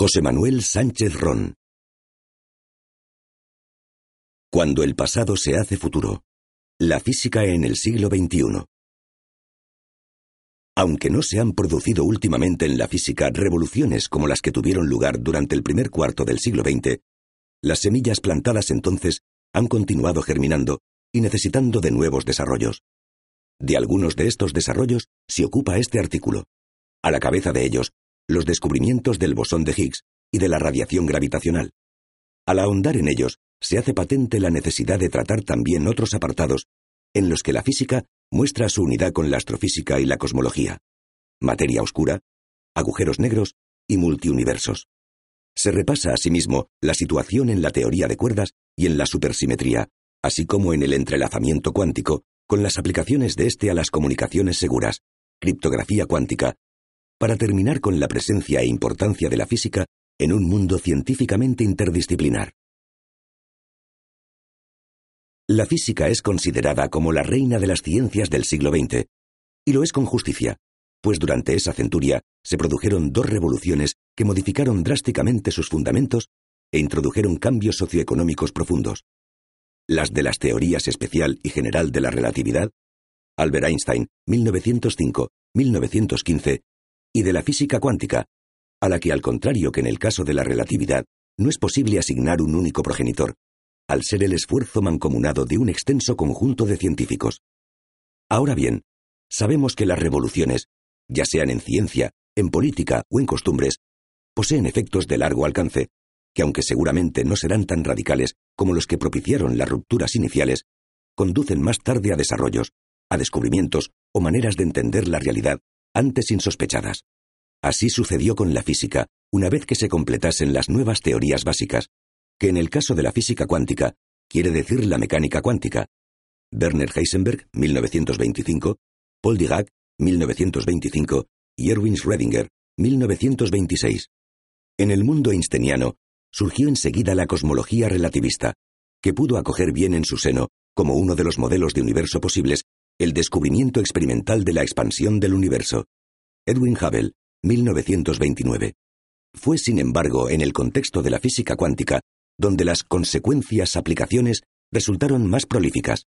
José Manuel Sánchez Ron. Cuando el pasado se hace futuro. La física en el siglo XXI. Aunque no se han producido últimamente en la física revoluciones como las que tuvieron lugar durante el primer cuarto del siglo XX, las semillas plantadas entonces han continuado germinando y necesitando de nuevos desarrollos. De algunos de estos desarrollos se ocupa este artículo. A la cabeza de ellos, los descubrimientos del bosón de Higgs y de la radiación gravitacional. Al ahondar en ellos, se hace patente la necesidad de tratar también otros apartados en los que la física muestra su unidad con la astrofísica y la cosmología. Materia oscura, agujeros negros y multiuniversos. Se repasa asimismo la situación en la teoría de cuerdas y en la supersimetría, así como en el entrelazamiento cuántico, con las aplicaciones de este a las comunicaciones seguras, criptografía cuántica, para terminar con la presencia e importancia de la física en un mundo científicamente interdisciplinar. La física es considerada como la reina de las ciencias del siglo XX, y lo es con justicia, pues durante esa centuria se produjeron dos revoluciones que modificaron drásticamente sus fundamentos e introdujeron cambios socioeconómicos profundos las de las teorías especial y general de la relatividad, Albert Einstein, 1905-1915, y de la física cuántica, a la que al contrario que en el caso de la relatividad, no es posible asignar un único progenitor, al ser el esfuerzo mancomunado de un extenso conjunto de científicos. Ahora bien, sabemos que las revoluciones, ya sean en ciencia, en política o en costumbres, poseen efectos de largo alcance que aunque seguramente no serán tan radicales como los que propiciaron las rupturas iniciales, conducen más tarde a desarrollos, a descubrimientos o maneras de entender la realidad antes insospechadas. Así sucedió con la física, una vez que se completasen las nuevas teorías básicas, que en el caso de la física cuántica quiere decir la mecánica cuántica. Werner Heisenberg, 1925, Paul Dirac, 1925 y Erwin Schrödinger, 1926. En el mundo einsteiniano, surgió enseguida la cosmología relativista, que pudo acoger bien en su seno, como uno de los modelos de universo posibles, el descubrimiento experimental de la expansión del universo. Edwin Hubble, 1929. Fue, sin embargo, en el contexto de la física cuántica, donde las consecuencias aplicaciones resultaron más prolíficas.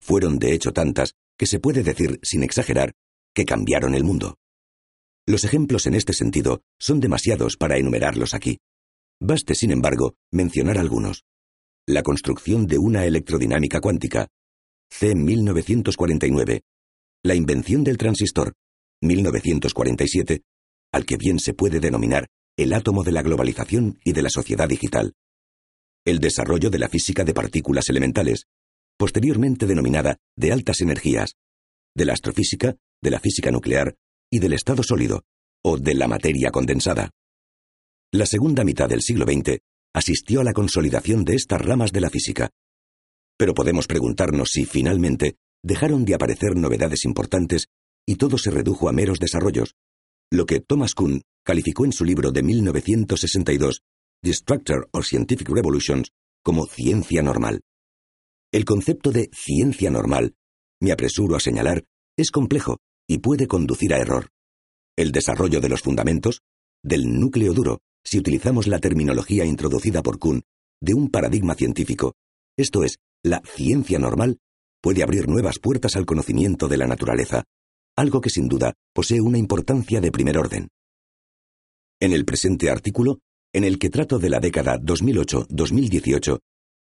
Fueron de hecho tantas que se puede decir, sin exagerar, que cambiaron el mundo. Los ejemplos en este sentido son demasiados para enumerarlos aquí. Baste, sin embargo, mencionar algunos. La construcción de una electrodinámica cuántica, C. 1949. La invención del transistor, 1947, al que bien se puede denominar el átomo de la globalización y de la sociedad digital. El desarrollo de la física de partículas elementales, posteriormente denominada de altas energías, de la astrofísica, de la física nuclear y del estado sólido, o de la materia condensada. La segunda mitad del siglo XX asistió a la consolidación de estas ramas de la física. Pero podemos preguntarnos si, finalmente, dejaron de aparecer novedades importantes y todo se redujo a meros desarrollos, lo que Thomas Kuhn calificó en su libro de 1962, Destructor of Scientific Revolutions, como ciencia normal. El concepto de ciencia normal, me apresuro a señalar, es complejo y puede conducir a error. El desarrollo de los fundamentos, del núcleo duro, si utilizamos la terminología introducida por Kuhn de un paradigma científico, esto es, la ciencia normal, puede abrir nuevas puertas al conocimiento de la naturaleza, algo que sin duda posee una importancia de primer orden. En el presente artículo, en el que trato de la década 2008-2018,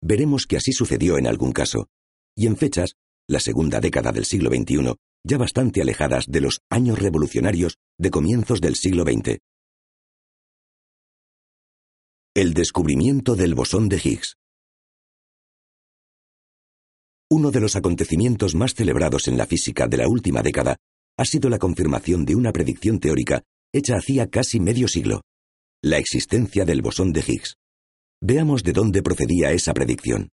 veremos que así sucedió en algún caso, y en fechas, la segunda década del siglo XXI, ya bastante alejadas de los años revolucionarios de comienzos del siglo XX. El descubrimiento del bosón de Higgs. Uno de los acontecimientos más celebrados en la física de la última década ha sido la confirmación de una predicción teórica hecha hacía casi medio siglo, la existencia del bosón de Higgs. Veamos de dónde procedía esa predicción.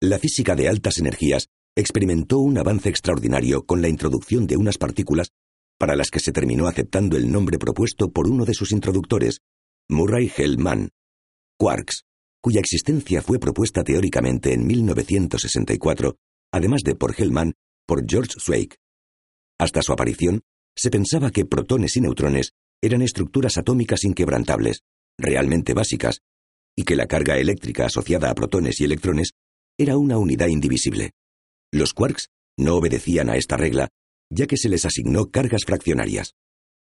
La física de altas energías experimentó un avance extraordinario con la introducción de unas partículas para las que se terminó aceptando el nombre propuesto por uno de sus introductores, Murray Hellman, quarks, cuya existencia fue propuesta teóricamente en 1964, además de por Hellman, por George Zweig. Hasta su aparición, se pensaba que protones y neutrones eran estructuras atómicas inquebrantables, realmente básicas, y que la carga eléctrica asociada a protones y electrones era una unidad indivisible. Los quarks no obedecían a esta regla, ya que se les asignó cargas fraccionarias.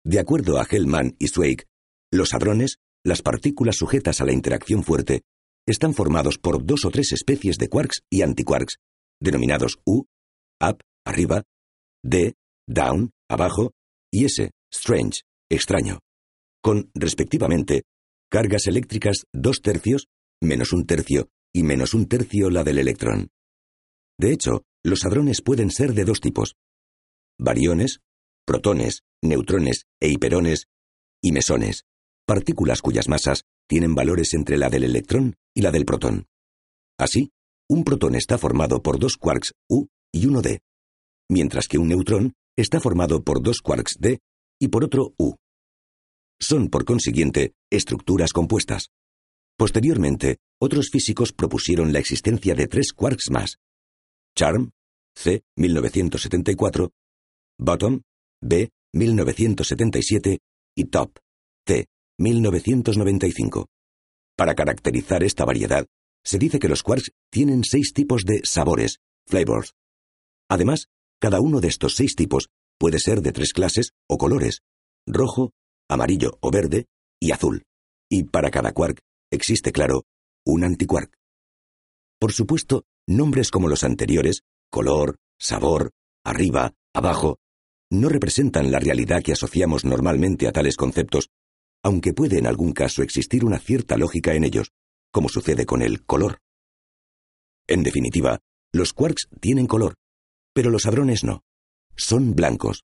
De acuerdo a Hellman y Zweig, los hadrones, las partículas sujetas a la interacción fuerte, están formados por dos o tres especies de quarks y antiquarks, denominados U, up, arriba, D, down, abajo, y S, strange, extraño, con, respectivamente, cargas eléctricas dos tercios, menos un tercio y menos un tercio la del electrón. De hecho, los hadrones pueden ser de dos tipos. Bariones, protones, neutrones e hiperones, y mesones, partículas cuyas masas tienen valores entre la del electrón y la del protón. Así, un protón está formado por dos quarks U y uno D, mientras que un neutrón está formado por dos quarks D y por otro U. Son, por consiguiente, estructuras compuestas. Posteriormente, otros físicos propusieron la existencia de tres quarks más. Charm, C. 1974, Bottom, B. 1977 y Top, T. 1995. Para caracterizar esta variedad, se dice que los quarks tienen seis tipos de sabores, flavors. Además, cada uno de estos seis tipos puede ser de tres clases o colores, rojo, amarillo o verde y azul. Y para cada quark existe, claro, un antiquark. Por supuesto, nombres como los anteriores, color, sabor, arriba, abajo, no representan la realidad que asociamos normalmente a tales conceptos, aunque puede en algún caso existir una cierta lógica en ellos, como sucede con el color. En definitiva, los quarks tienen color, pero los hadrones no. Son blancos.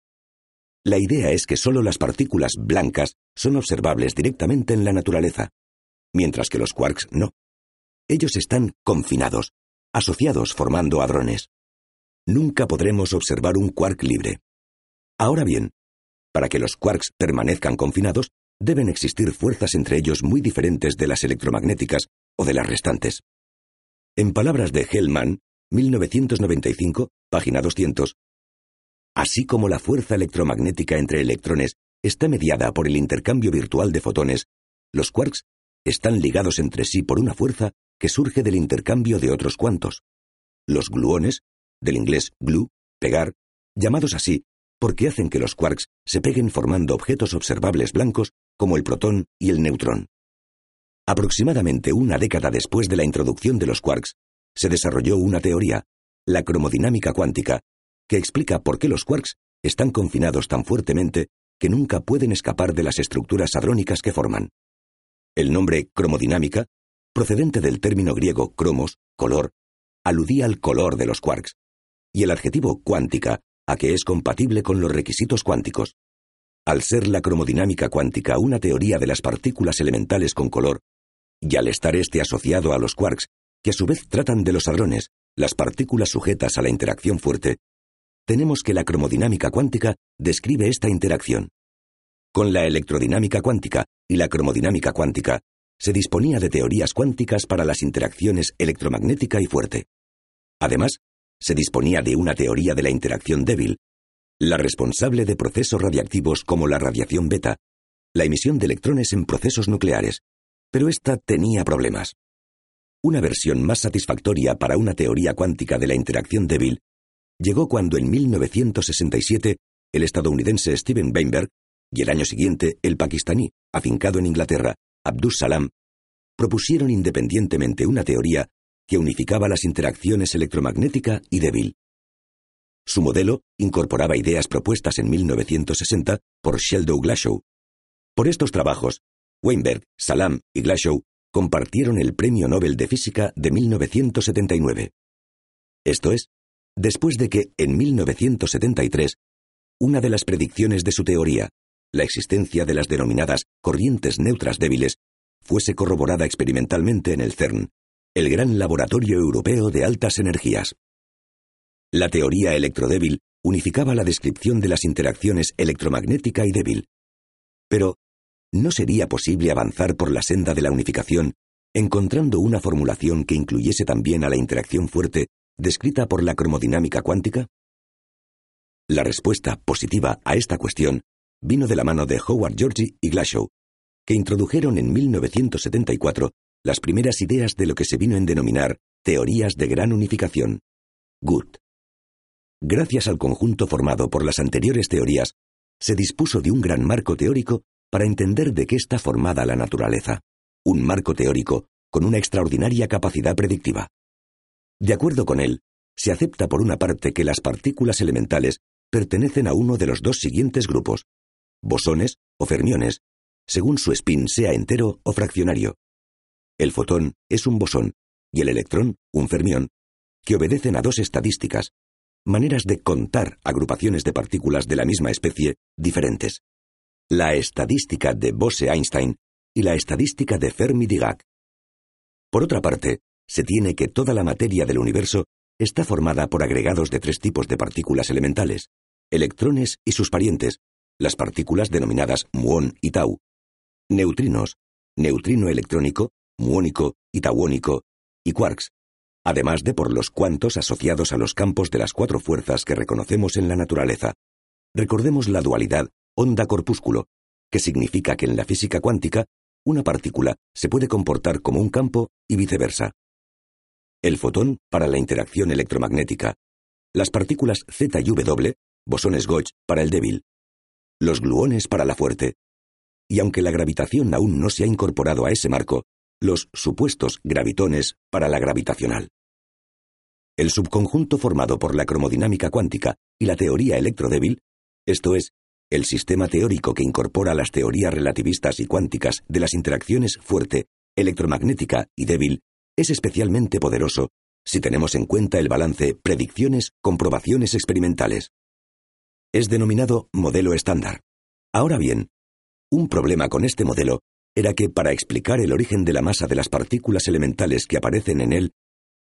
La idea es que solo las partículas blancas son observables directamente en la naturaleza, mientras que los quarks no. Ellos están confinados, asociados formando hadrones. Nunca podremos observar un quark libre. Ahora bien, para que los quarks permanezcan confinados, deben existir fuerzas entre ellos muy diferentes de las electromagnéticas o de las restantes. En palabras de Hellman, 1995, página 200, así como la fuerza electromagnética entre electrones está mediada por el intercambio virtual de fotones, los quarks están ligados entre sí por una fuerza que surge del intercambio de otros cuantos. Los gluones, del inglés glue, pegar, llamados así porque hacen que los quarks se peguen formando objetos observables blancos como el protón y el neutrón. Aproximadamente una década después de la introducción de los quarks, se desarrolló una teoría, la cromodinámica cuántica, que explica por qué los quarks están confinados tan fuertemente que nunca pueden escapar de las estructuras hadrónicas que forman. El nombre cromodinámica, procedente del término griego cromos, color, aludía al color de los quarks, y el adjetivo cuántica a que es compatible con los requisitos cuánticos. Al ser la cromodinámica cuántica una teoría de las partículas elementales con color, y al estar este asociado a los quarks, que a su vez tratan de los hadrones, las partículas sujetas a la interacción fuerte, tenemos que la cromodinámica cuántica describe esta interacción. Con la electrodinámica cuántica y la cromodinámica cuántica, se disponía de teorías cuánticas para las interacciones electromagnética y fuerte. Además, se disponía de una teoría de la interacción débil, la responsable de procesos radiactivos como la radiación beta, la emisión de electrones en procesos nucleares, pero esta tenía problemas. Una versión más satisfactoria para una teoría cuántica de la interacción débil llegó cuando en 1967 el estadounidense Steven Weinberg y el año siguiente el pakistaní, afincado en Inglaterra, Abdus Salam, propusieron independientemente una teoría que unificaba las interacciones electromagnética y débil. Su modelo incorporaba ideas propuestas en 1960 por Sheldon Glashow. Por estos trabajos, Weinberg, Salam y Glashow compartieron el Premio Nobel de Física de 1979. Esto es, después de que, en 1973, una de las predicciones de su teoría, la existencia de las denominadas corrientes neutras débiles, fuese corroborada experimentalmente en el CERN, el gran laboratorio europeo de altas energías. La teoría electrodébil unificaba la descripción de las interacciones electromagnética y débil. Pero, ¿no sería posible avanzar por la senda de la unificación encontrando una formulación que incluyese también a la interacción fuerte descrita por la cromodinámica cuántica? La respuesta positiva a esta cuestión vino de la mano de Howard Georgi y Glashow, que introdujeron en 1974 las primeras ideas de lo que se vino en denominar teorías de gran unificación, GUT. Gracias al conjunto formado por las anteriores teorías, se dispuso de un gran marco teórico para entender de qué está formada la naturaleza, un marco teórico con una extraordinaria capacidad predictiva. De acuerdo con él, se acepta por una parte que las partículas elementales pertenecen a uno de los dos siguientes grupos, bosones o fermiones, según su spin sea entero o fraccionario. El fotón es un bosón y el electrón un fermión, que obedecen a dos estadísticas, maneras de contar agrupaciones de partículas de la misma especie diferentes. La estadística de Bose-Einstein y la estadística de Fermi-Dirac. Por otra parte, se tiene que toda la materia del universo está formada por agregados de tres tipos de partículas elementales, electrones y sus parientes, las partículas denominadas muón y tau, neutrinos, neutrino electrónico, muónico y tauónico, y quarks, además de por los cuantos asociados a los campos de las cuatro fuerzas que reconocemos en la naturaleza. Recordemos la dualidad onda-corpúsculo, que significa que en la física cuántica una partícula se puede comportar como un campo y viceversa. El fotón para la interacción electromagnética, las partículas Z y W, bosones Gauge para el débil, los gluones para la fuerte. Y aunque la gravitación aún no se ha incorporado a ese marco, los supuestos gravitones para la gravitacional. El subconjunto formado por la cromodinámica cuántica y la teoría electrodébil, esto es, el sistema teórico que incorpora las teorías relativistas y cuánticas de las interacciones fuerte, electromagnética y débil, es especialmente poderoso si tenemos en cuenta el balance predicciones-comprobaciones experimentales. Es denominado modelo estándar. Ahora bien, un problema con este modelo era que para explicar el origen de la masa de las partículas elementales que aparecen en él,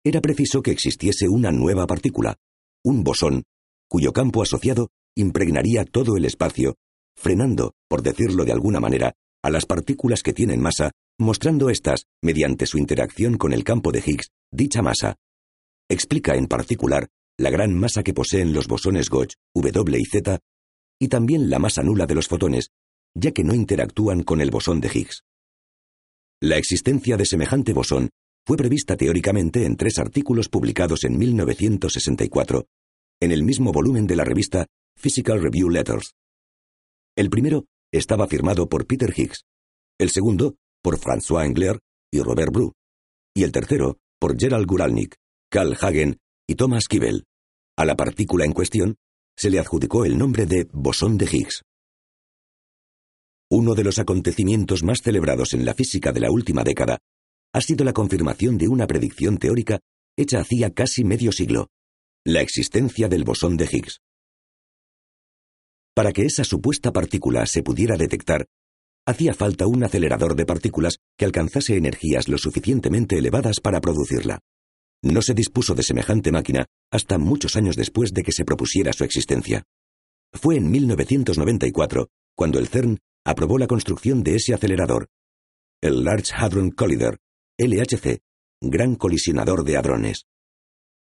era preciso que existiese una nueva partícula, un bosón, cuyo campo asociado impregnaría todo el espacio, frenando, por decirlo de alguna manera, a las partículas que tienen masa, mostrando éstas, mediante su interacción con el campo de Higgs, dicha masa. Explica en particular la gran masa que poseen los bosones Gauge, W y Z, y también la masa nula de los fotones, ya que no interactúan con el bosón de Higgs. La existencia de semejante bosón fue prevista teóricamente en tres artículos publicados en 1964, en el mismo volumen de la revista Physical Review Letters. El primero estaba firmado por Peter Higgs, el segundo por François Engler y Robert Bru, y el tercero por Gerald Guralnik, Carl Hagen y Thomas Kibel. A la partícula en cuestión se le adjudicó el nombre de bosón de Higgs. Uno de los acontecimientos más celebrados en la física de la última década ha sido la confirmación de una predicción teórica hecha hacía casi medio siglo, la existencia del bosón de Higgs. Para que esa supuesta partícula se pudiera detectar, hacía falta un acelerador de partículas que alcanzase energías lo suficientemente elevadas para producirla. No se dispuso de semejante máquina hasta muchos años después de que se propusiera su existencia. Fue en 1994 cuando el CERN aprobó la construcción de ese acelerador, el Large Hadron Collider, LHC, Gran Colisionador de Hadrones.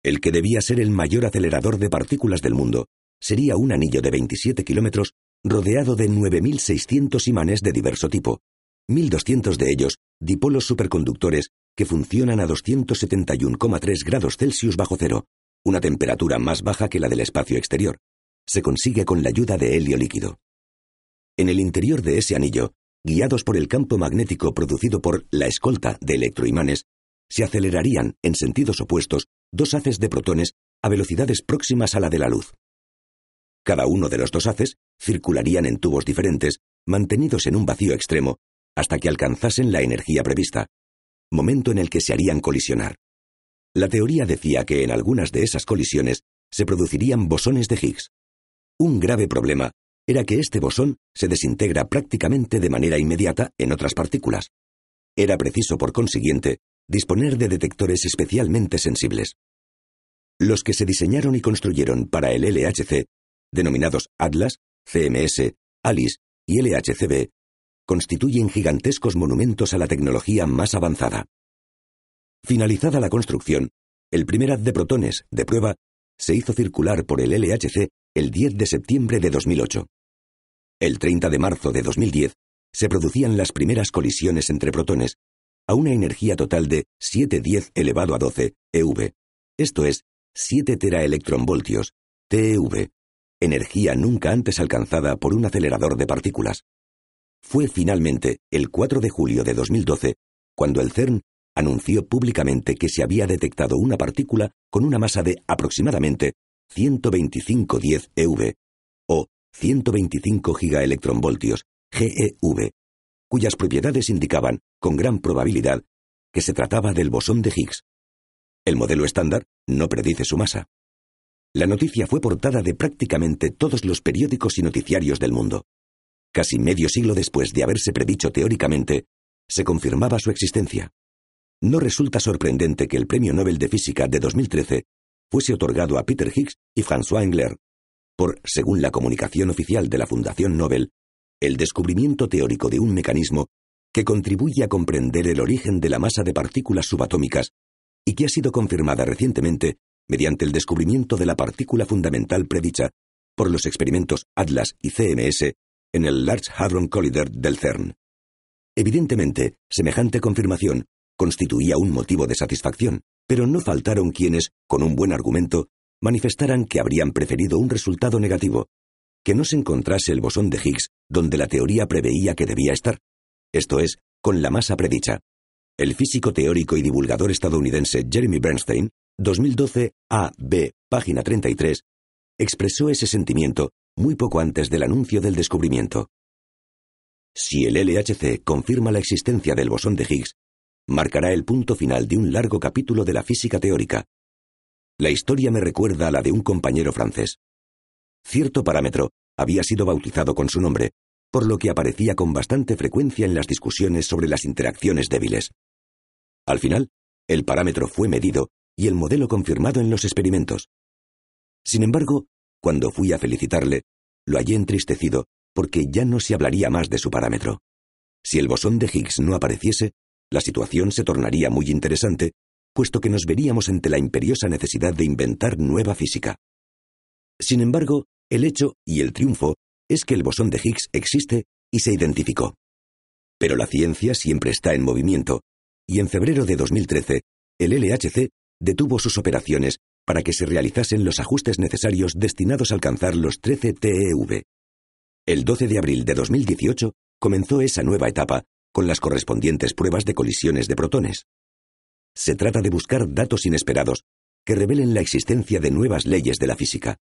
El que debía ser el mayor acelerador de partículas del mundo sería un anillo de 27 kilómetros rodeado de 9.600 imanes de diverso tipo, 1.200 de ellos dipolos superconductores que funcionan a 271,3 grados Celsius bajo cero, una temperatura más baja que la del espacio exterior. Se consigue con la ayuda de helio líquido. En el interior de ese anillo, guiados por el campo magnético producido por la escolta de electroimanes, se acelerarían, en sentidos opuestos, dos haces de protones a velocidades próximas a la de la luz. Cada uno de los dos haces circularían en tubos diferentes, mantenidos en un vacío extremo, hasta que alcanzasen la energía prevista, momento en el que se harían colisionar. La teoría decía que en algunas de esas colisiones se producirían bosones de Higgs. Un grave problema era que este bosón se desintegra prácticamente de manera inmediata en otras partículas. Era preciso, por consiguiente, disponer de detectores especialmente sensibles. Los que se diseñaron y construyeron para el LHC, denominados Atlas, CMS, ALICE y LHCb, constituyen gigantescos monumentos a la tecnología más avanzada. Finalizada la construcción, el primer haz de protones, de prueba, se hizo circular por el LHC el 10 de septiembre de 2008. El 30 de marzo de 2010 se producían las primeras colisiones entre protones, a una energía total de 710 elevado a 12 eV, esto es, 7 teraelectronvoltios, TeV, energía nunca antes alcanzada por un acelerador de partículas. Fue finalmente el 4 de julio de 2012 cuando el CERN anunció públicamente que se había detectado una partícula con una masa de aproximadamente 12510 eV o 125 gigaelectronvoltios, GeV, cuyas propiedades indicaban, con gran probabilidad, que se trataba del bosón de Higgs. El modelo estándar no predice su masa. La noticia fue portada de prácticamente todos los periódicos y noticiarios del mundo. Casi medio siglo después de haberse predicho teóricamente, se confirmaba su existencia. No resulta sorprendente que el Premio Nobel de Física de 2013 fuese otorgado a Peter Higgs y François Engler por, según la comunicación oficial de la Fundación Nobel, el descubrimiento teórico de un mecanismo que contribuye a comprender el origen de la masa de partículas subatómicas y que ha sido confirmada recientemente mediante el descubrimiento de la partícula fundamental predicha por los experimentos ATLAS y CMS en el Large Hadron Collider del CERN. Evidentemente, semejante confirmación constituía un motivo de satisfacción, pero no faltaron quienes, con un buen argumento, manifestaran que habrían preferido un resultado negativo, que no se encontrase el bosón de Higgs donde la teoría preveía que debía estar, esto es, con la masa predicha. El físico teórico y divulgador estadounidense Jeremy Bernstein, 2012 A.B. página 33, expresó ese sentimiento muy poco antes del anuncio del descubrimiento. Si el LHC confirma la existencia del bosón de Higgs, marcará el punto final de un largo capítulo de la física teórica. La historia me recuerda a la de un compañero francés. Cierto parámetro había sido bautizado con su nombre, por lo que aparecía con bastante frecuencia en las discusiones sobre las interacciones débiles. Al final, el parámetro fue medido y el modelo confirmado en los experimentos. Sin embargo, cuando fui a felicitarle, lo hallé entristecido porque ya no se hablaría más de su parámetro. Si el bosón de Higgs no apareciese, la situación se tornaría muy interesante, puesto que nos veríamos ante la imperiosa necesidad de inventar nueva física. Sin embargo, el hecho y el triunfo es que el bosón de Higgs existe y se identificó. Pero la ciencia siempre está en movimiento, y en febrero de 2013, el LHC detuvo sus operaciones para que se realizasen los ajustes necesarios destinados a alcanzar los 13 TeV. El 12 de abril de 2018 comenzó esa nueva etapa con las correspondientes pruebas de colisiones de protones. Se trata de buscar datos inesperados que revelen la existencia de nuevas leyes de la física.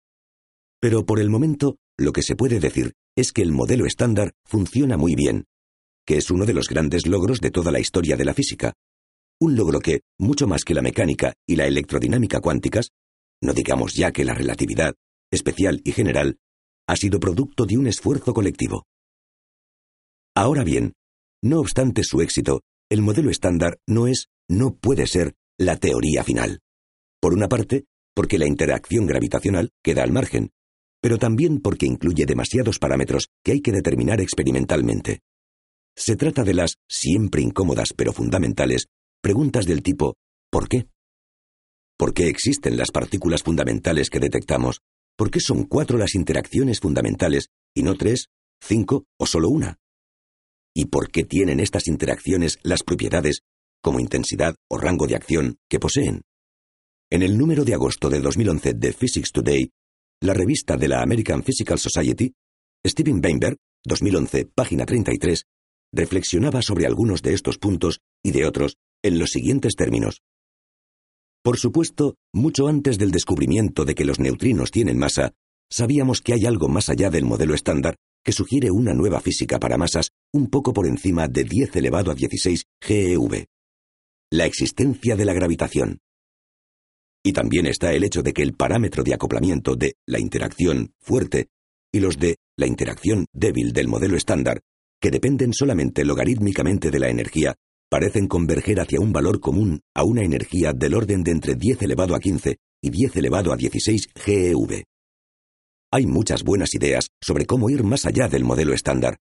Pero por el momento, lo que se puede decir es que el modelo estándar funciona muy bien, que es uno de los grandes logros de toda la historia de la física. Un logro que, mucho más que la mecánica y la electrodinámica cuánticas, no digamos ya que la relatividad, especial y general, ha sido producto de un esfuerzo colectivo. Ahora bien, no obstante su éxito, el modelo estándar no es, no puede ser, la teoría final. Por una parte, porque la interacción gravitacional queda al margen, pero también porque incluye demasiados parámetros que hay que determinar experimentalmente. Se trata de las, siempre incómodas pero fundamentales, preguntas del tipo ¿por qué? ¿Por qué existen las partículas fundamentales que detectamos? ¿Por qué son cuatro las interacciones fundamentales y no tres, cinco o solo una? ¿Y por qué tienen estas interacciones las propiedades, como intensidad o rango de acción, que poseen? En el número de agosto de 2011 de Physics Today la revista de la American Physical Society, Steven Weinberg, 2011, página 33, reflexionaba sobre algunos de estos puntos y de otros en los siguientes términos. Por supuesto, mucho antes del descubrimiento de que los neutrinos tienen masa, sabíamos que hay algo más allá del modelo estándar que sugiere una nueva física para masas un poco por encima de 10 elevado a 16 GeV. La existencia de la gravitación. Y también está el hecho de que el parámetro de acoplamiento de la interacción fuerte y los de la interacción débil del modelo estándar, que dependen solamente logarítmicamente de la energía, parecen converger hacia un valor común a una energía del orden de entre 10 elevado a 15 y 10 elevado a 16 GeV. Hay muchas buenas ideas sobre cómo ir más allá del modelo estándar,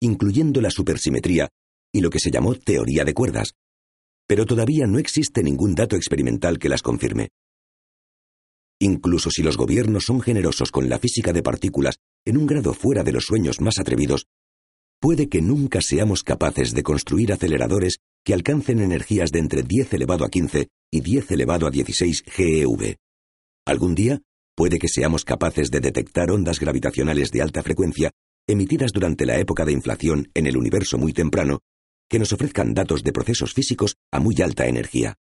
incluyendo la supersimetría y lo que se llamó teoría de cuerdas, pero todavía no existe ningún dato experimental que las confirme. Incluso si los gobiernos son generosos con la física de partículas en un grado fuera de los sueños más atrevidos, puede que nunca seamos capaces de construir aceleradores que alcancen energías de entre 10 elevado a 15 y 10 elevado a 16 GeV. Algún día, puede que seamos capaces de detectar ondas gravitacionales de alta frecuencia emitidas durante la época de inflación en el universo muy temprano, que nos ofrezcan datos de procesos físicos a muy alta energía.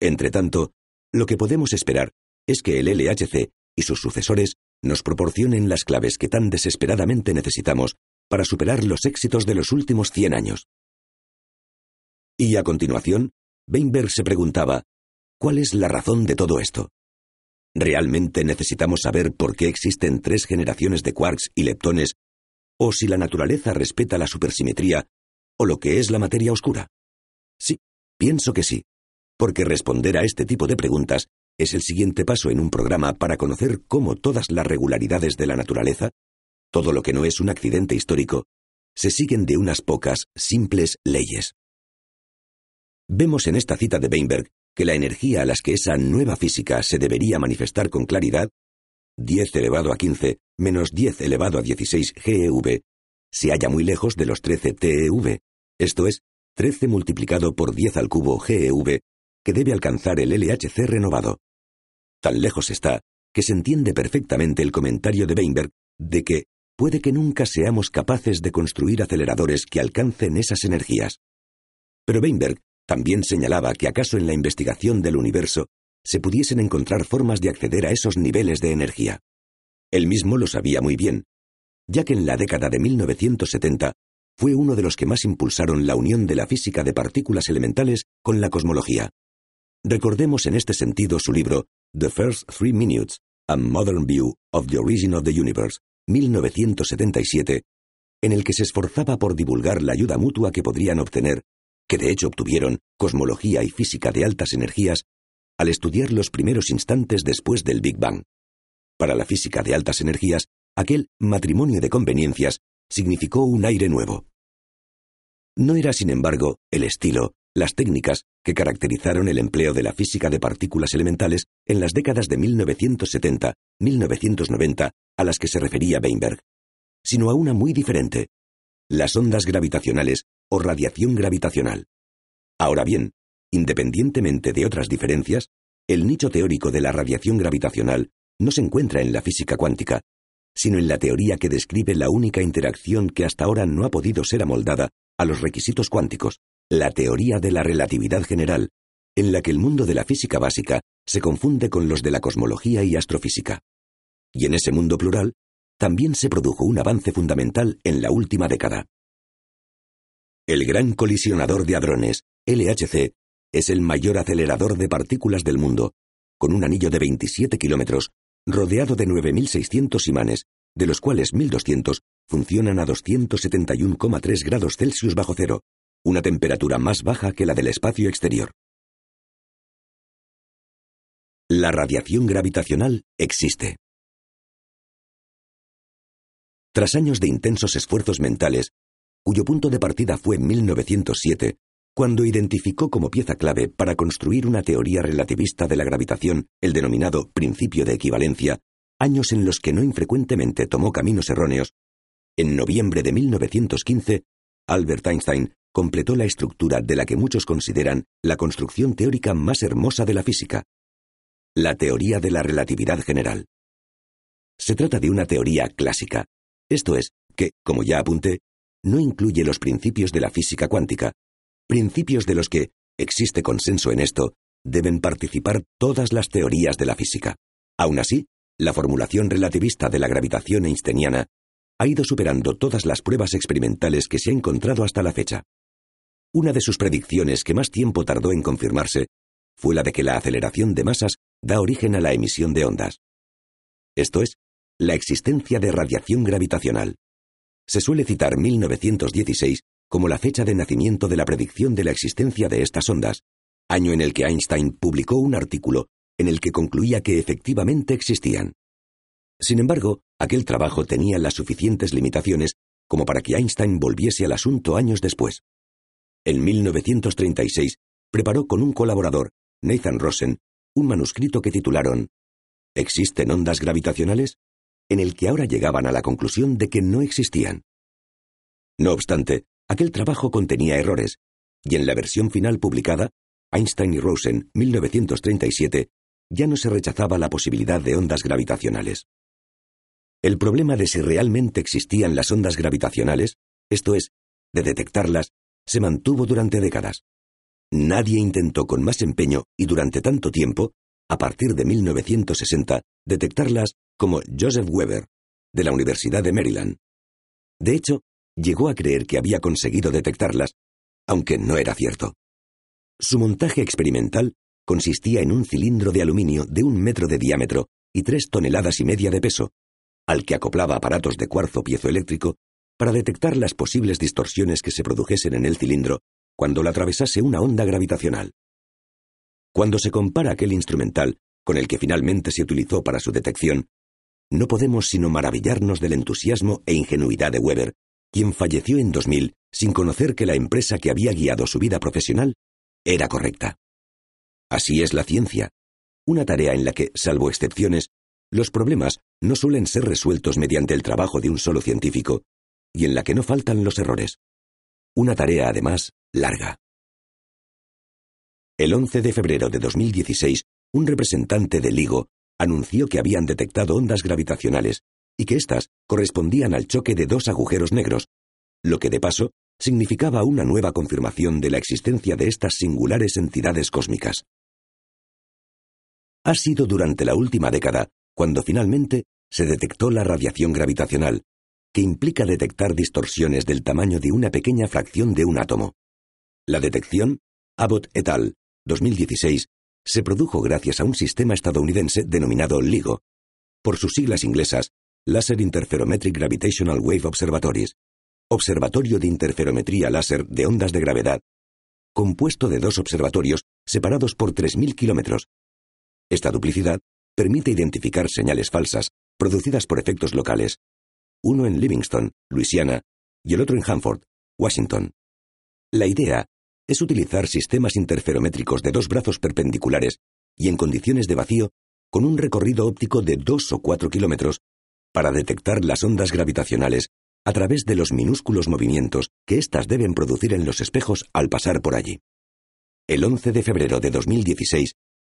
Entretanto, lo que podemos esperar es que el LHC y sus sucesores nos proporcionen las claves que tan desesperadamente necesitamos para superar los éxitos de los últimos 100 años. Y a continuación, Weinberg se preguntaba, ¿cuál es la razón de todo esto? ¿Realmente necesitamos saber por qué existen tres generaciones de quarks y leptones, o si la naturaleza respeta la supersimetría, o lo que es la materia oscura? Sí, pienso que sí, porque responder a este tipo de preguntas es el siguiente paso en un programa para conocer cómo todas las regularidades de la naturaleza, todo lo que no es un accidente histórico, se siguen de unas pocas, simples leyes. Vemos en esta cita de Weinberg que la energía a las que esa nueva física se debería manifestar con claridad, 10 elevado a 15 menos 10 elevado a 16 GeV, se halla muy lejos de los 13 TeV, esto es, 13 multiplicado por 10 al cubo GeV, que debe alcanzar el LHC renovado. Tan lejos está que se entiende perfectamente el comentario de Weinberg de que puede que nunca seamos capaces de construir aceleradores que alcancen esas energías. Pero Weinberg también señalaba que acaso en la investigación del universo se pudiesen encontrar formas de acceder a esos niveles de energía. Él mismo lo sabía muy bien, ya que en la década de 1970 fue uno de los que más impulsaron la unión de la física de partículas elementales con la cosmología. Recordemos en este sentido su libro The First Three Minutes, A Modern View of the Origin of the Universe, 1977, en el que se esforzaba por divulgar la ayuda mutua que podrían obtener, que de hecho obtuvieron, cosmología y física de altas energías, al estudiar los primeros instantes después del Big Bang. Para la física de altas energías, aquel matrimonio de conveniencias significó un aire nuevo. No era, sin embargo, el estilo, las técnicas que caracterizaron el empleo de la física de partículas elementales en las décadas de 1970-1990 a las que se refería Weinberg, sino a una muy diferente, las ondas gravitacionales o radiación gravitacional. Ahora bien, independientemente de otras diferencias, el nicho teórico de la radiación gravitacional no se encuentra en la física cuántica, sino en la teoría que describe la única interacción que hasta ahora no ha podido ser amoldada a los requisitos cuánticos, la teoría de la relatividad general, en la que el mundo de la física básica se confunde con los de la cosmología y astrofísica. Y en ese mundo plural, también se produjo un avance fundamental en la última década. El Gran Colisionador de Hadrones, LHC, es el mayor acelerador de partículas del mundo, con un anillo de 27 kilómetros, rodeado de 9.600 imanes, de los cuales 1.200 funcionan a 271,3 grados Celsius bajo cero, una temperatura más baja que la del espacio exterior. La radiación gravitacional existe. Tras años de intensos esfuerzos mentales, cuyo punto de partida fue 1907, cuando identificó como pieza clave para construir una teoría relativista de la gravitación el denominado principio de equivalencia, años en los que no infrecuentemente tomó caminos erróneos, en noviembre de 1915, Albert Einstein completó la estructura de la que muchos consideran la construcción teórica más hermosa de la física, la teoría de la relatividad general. Se trata de una teoría clásica, esto es, que, como ya apunté, no incluye los principios de la física cuántica, principios de los que, existe consenso en esto, deben participar todas las teorías de la física. Aún así, la formulación relativista de la gravitación einsteiniana ha ido superando todas las pruebas experimentales que se ha encontrado hasta la fecha. Una de sus predicciones que más tiempo tardó en confirmarse fue la de que la aceleración de masas da origen a la emisión de ondas. Esto es, la existencia de radiación gravitacional. Se suele citar 1916 como la fecha de nacimiento de la predicción de la existencia de estas ondas, año en el que Einstein publicó un artículo en el que concluía que efectivamente existían. Sin embargo, aquel trabajo tenía las suficientes limitaciones como para que Einstein volviese al asunto años después. En 1936 preparó con un colaborador, Nathan Rosen, un manuscrito que titularon ¿Existen ondas gravitacionales? En el que ahora llegaban a la conclusión de que no existían. No obstante, aquel trabajo contenía errores, y en la versión final publicada, Einstein y Rosen, 1937, ya no se rechazaba la posibilidad de ondas gravitacionales. El problema de si realmente existían las ondas gravitacionales, esto es, de detectarlas, se mantuvo durante décadas. Nadie intentó con más empeño y durante tanto tiempo, a partir de 1960, detectarlas como Joseph Weber, de la Universidad de Maryland. De hecho, llegó a creer que había conseguido detectarlas, aunque no era cierto. Su montaje experimental consistía en un cilindro de aluminio de un metro de diámetro y tres toneladas y media de peso, al que acoplaba aparatos de cuarzo piezoeléctrico para detectar las posibles distorsiones que se produjesen en el cilindro cuando lo atravesase una onda gravitacional. Cuando se compara aquel instrumental con el que finalmente se utilizó para su detección, no podemos sino maravillarnos del entusiasmo e ingenuidad de Weber, quien falleció en 2000 sin conocer que la empresa que había guiado su vida profesional era correcta. Así es la ciencia, una tarea en la que, salvo excepciones, los problemas no suelen ser resueltos mediante el trabajo de un solo científico, y en la que no faltan los errores. Una tarea, además, larga. El 11 de febrero de 2016, un representante de LIGO anunció que habían detectado ondas gravitacionales y que éstas correspondían al choque de dos agujeros negros, lo que de paso significaba una nueva confirmación de la existencia de estas singulares entidades cósmicas. Ha sido durante la última década cuando finalmente se detectó la radiación gravitacional, que implica detectar distorsiones del tamaño de una pequeña fracción de un átomo. La detección, Abbott et al. 2016, se produjo gracias a un sistema estadounidense denominado LIGO, por sus siglas inglesas, Laser Interferometric Gravitational Wave Observatories, Observatorio de Interferometría Láser de Ondas de Gravedad, compuesto de dos observatorios separados por 3.000 kilómetros. Esta duplicidad permite identificar señales falsas producidas por efectos locales, uno en Livingston, Luisiana, y el otro en Hanford, Washington. La idea es utilizar sistemas interferométricos de dos brazos perpendiculares y en condiciones de vacío con un recorrido óptico de dos o cuatro kilómetros para detectar las ondas gravitacionales a través de los minúsculos movimientos que éstas deben producir en los espejos al pasar por allí. El 11 de febrero de 2016,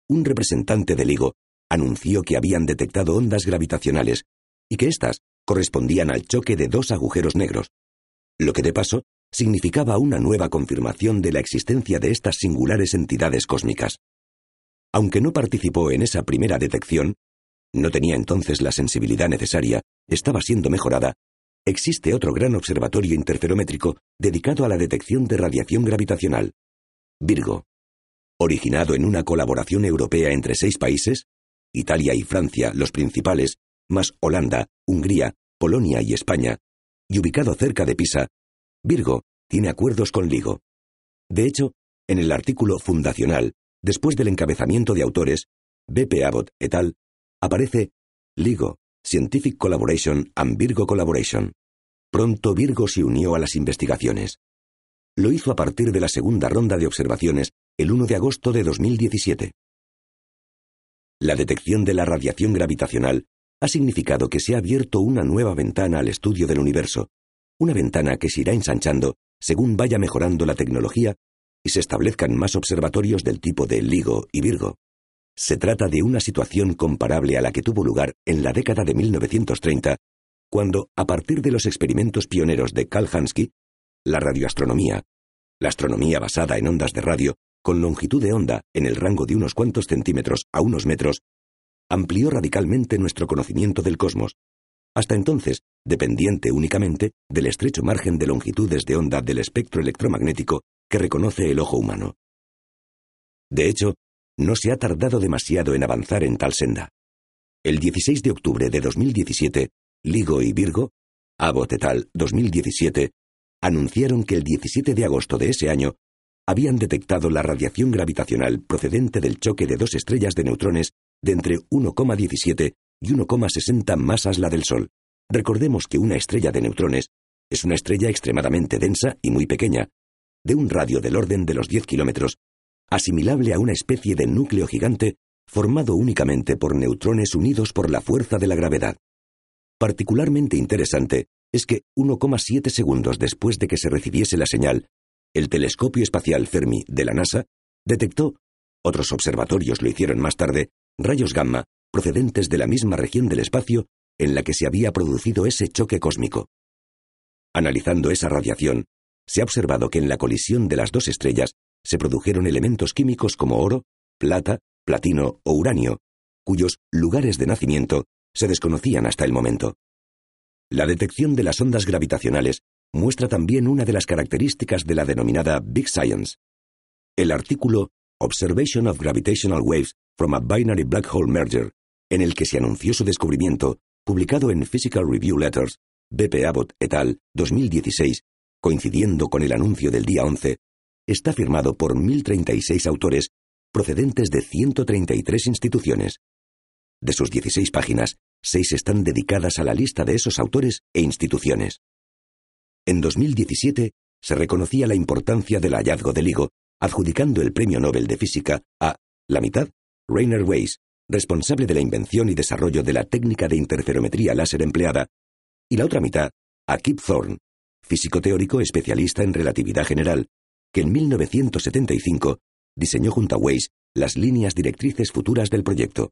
un representante del LIGO anunció que habían detectado ondas gravitacionales y que éstas correspondían al choque de dos agujeros negros, lo que de paso significaba una nueva confirmación de la existencia de estas singulares entidades cósmicas. Aunque no participó en esa primera detección, no tenía entonces la sensibilidad necesaria, estaba siendo mejorada, existe otro gran observatorio interferométrico dedicado a la detección de radiación gravitacional, Virgo. Originado en una colaboración europea entre seis países, Italia y Francia, los principales, más Holanda, Hungría, Polonia y España, y ubicado cerca de Pisa, Virgo tiene acuerdos con LIGO. De hecho, en el artículo fundacional, después del encabezamiento de autores, B.P. Abbott et al., aparece LIGO, Scientific Collaboration and Virgo Collaboration. Pronto Virgo se unió a las investigaciones. Lo hizo a partir de la segunda ronda de observaciones el 1 de agosto de 2017. La detección de la radiación gravitacional ha significado que se ha abierto una nueva ventana al estudio del universo, una ventana que se irá ensanchando según vaya mejorando la tecnología y se establezcan más observatorios del tipo de LIGO y Virgo. Se trata de una situación comparable a la que tuvo lugar en la década de 1930, cuando, a partir de los experimentos pioneros de Karl Hansky, la radioastronomía, la astronomía basada en ondas de radio, con longitud de onda en el rango de unos cuantos centímetros a unos metros, amplió radicalmente nuestro conocimiento del cosmos, hasta entonces dependiente únicamente del estrecho margen de longitudes de onda del espectro electromagnético que reconoce el ojo humano. De hecho, no se ha tardado demasiado en avanzar en tal senda. El 16 de octubre de 2017, Ligo y Virgo, Abbott et al. 2017, anunciaron que el 17 de agosto de ese año habían detectado la radiación gravitacional procedente del choque de dos estrellas de neutrones de entre 1,17 y 1,60 masas la del Sol. Recordemos que una estrella de neutrones es una estrella extremadamente densa y muy pequeña, de un radio del orden de los 10 kilómetros, asimilable a una especie de núcleo gigante formado únicamente por neutrones unidos por la fuerza de la gravedad. Particularmente interesante es que 1,7 segundos después de que se recibiese la señal, el telescopio espacial Fermi de la NASA detectó, otros observatorios lo hicieron más tarde, rayos gamma procedentes de la misma región del espacio en la que se había producido ese choque cósmico. Analizando esa radiación, se ha observado que en la colisión de las dos estrellas se produjeron elementos químicos como oro, plata, platino o uranio, cuyos lugares de nacimiento se desconocían hasta el momento. La detección de las ondas gravitacionales muestra también una de las características de la denominada Big Science. El artículo Observation of Gravitational Waves from a Binary Black Hole Merger, en el que se anunció su descubrimiento, publicado en Physical Review Letters, BP Abbott et al. 2016, coincidiendo con el anuncio del día 11, está firmado por 1.036 autores procedentes de 133 instituciones. De sus 16 páginas, seis están dedicadas a la lista de esos autores e instituciones. En 2017 se reconocía la importancia del hallazgo del LIGO, adjudicando el Premio Nobel de Física a, la mitad, Rainer Weiss, responsable de la invención y desarrollo de la técnica de interferometría láser empleada, y la otra mitad a Kip Thorne, físico teórico especialista en relatividad general, que en 1975 diseñó junto a Weiss las líneas directrices futuras del proyecto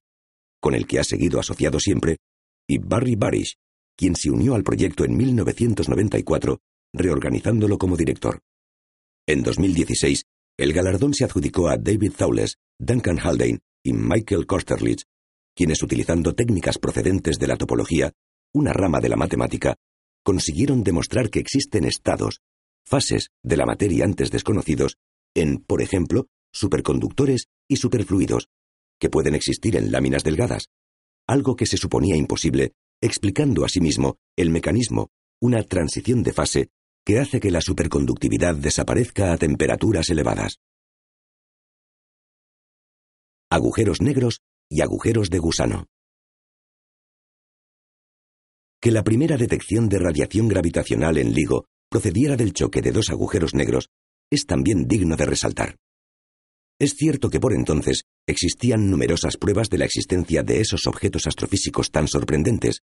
con el que ha seguido asociado siempre, y Barry Barish, quien se unió al proyecto en 1994, reorganizándolo como director. En 2016, el galardón se adjudicó a David Thawles, Duncan Haldane y Michael Kosterlitz, quienes utilizando técnicas procedentes de la topología, una rama de la matemática, consiguieron demostrar que existen estados, fases de la materia antes desconocidos, en, por ejemplo, superconductores y superfluidos, que pueden existir en láminas delgadas, algo que se suponía imposible, explicando asimismo el mecanismo, una transición de fase que hace que la superconductividad desaparezca a temperaturas elevadas. Agujeros negros y agujeros de gusano. Que la primera detección de radiación gravitacional en LIGO procediera del choque de dos agujeros negros es también digno de resaltar. Es cierto que por entonces existían numerosas pruebas de la existencia de esos objetos astrofísicos tan sorprendentes.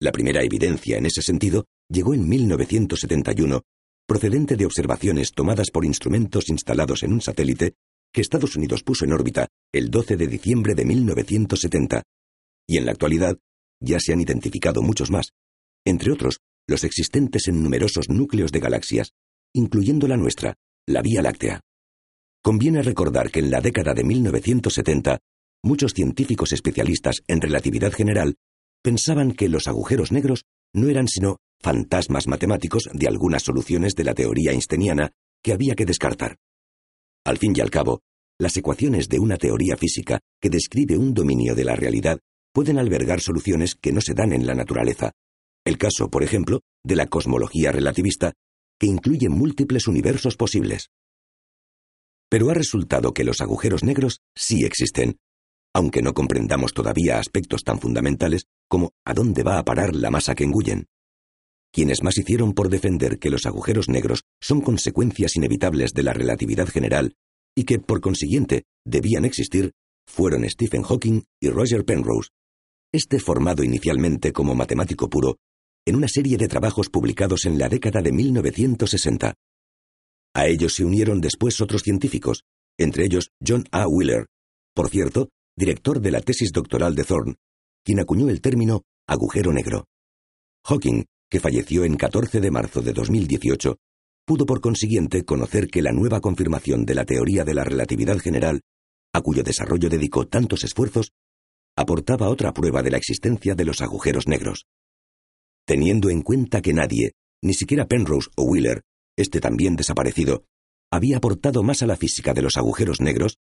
La primera evidencia en ese sentido llegó en 1971, procedente de observaciones tomadas por instrumentos instalados en un satélite que Estados Unidos puso en órbita el 12 de diciembre de 1970. Y en la actualidad ya se han identificado muchos más, entre otros los existentes en numerosos núcleos de galaxias, incluyendo la nuestra, la Vía Láctea. Conviene recordar que en la década de 1970, muchos científicos especialistas en relatividad general pensaban que los agujeros negros no eran sino fantasmas matemáticos de algunas soluciones de la teoría einsteiniana que había que descartar. Al fin y al cabo, las ecuaciones de una teoría física que describe un dominio de la realidad pueden albergar soluciones que no se dan en la naturaleza. El caso, por ejemplo, de la cosmología relativista, que incluye múltiples universos posibles. Pero ha resultado que los agujeros negros sí existen, aunque no comprendamos todavía aspectos tan fundamentales como a dónde va a parar la masa que engullen. Quienes más hicieron por defender que los agujeros negros son consecuencias inevitables de la relatividad general y que, por consiguiente, debían existir, fueron Stephen Hawking y Roger Penrose, este formado inicialmente como matemático puro en una serie de trabajos publicados en la década de 1960. A ellos se unieron después otros científicos, entre ellos John A. Wheeler, por cierto, director de la tesis doctoral de Thorne, quien acuñó el término agujero negro. Hawking, que falleció en 14 de marzo de 2018, pudo por consiguiente conocer que la nueva confirmación de la teoría de la relatividad general, a cuyo desarrollo dedicó tantos esfuerzos, aportaba otra prueba de la existencia de los agujeros negros. Teniendo en cuenta que nadie, ni siquiera Penrose o Wheeler, este también desaparecido, había aportado más a la física de los agujeros negros,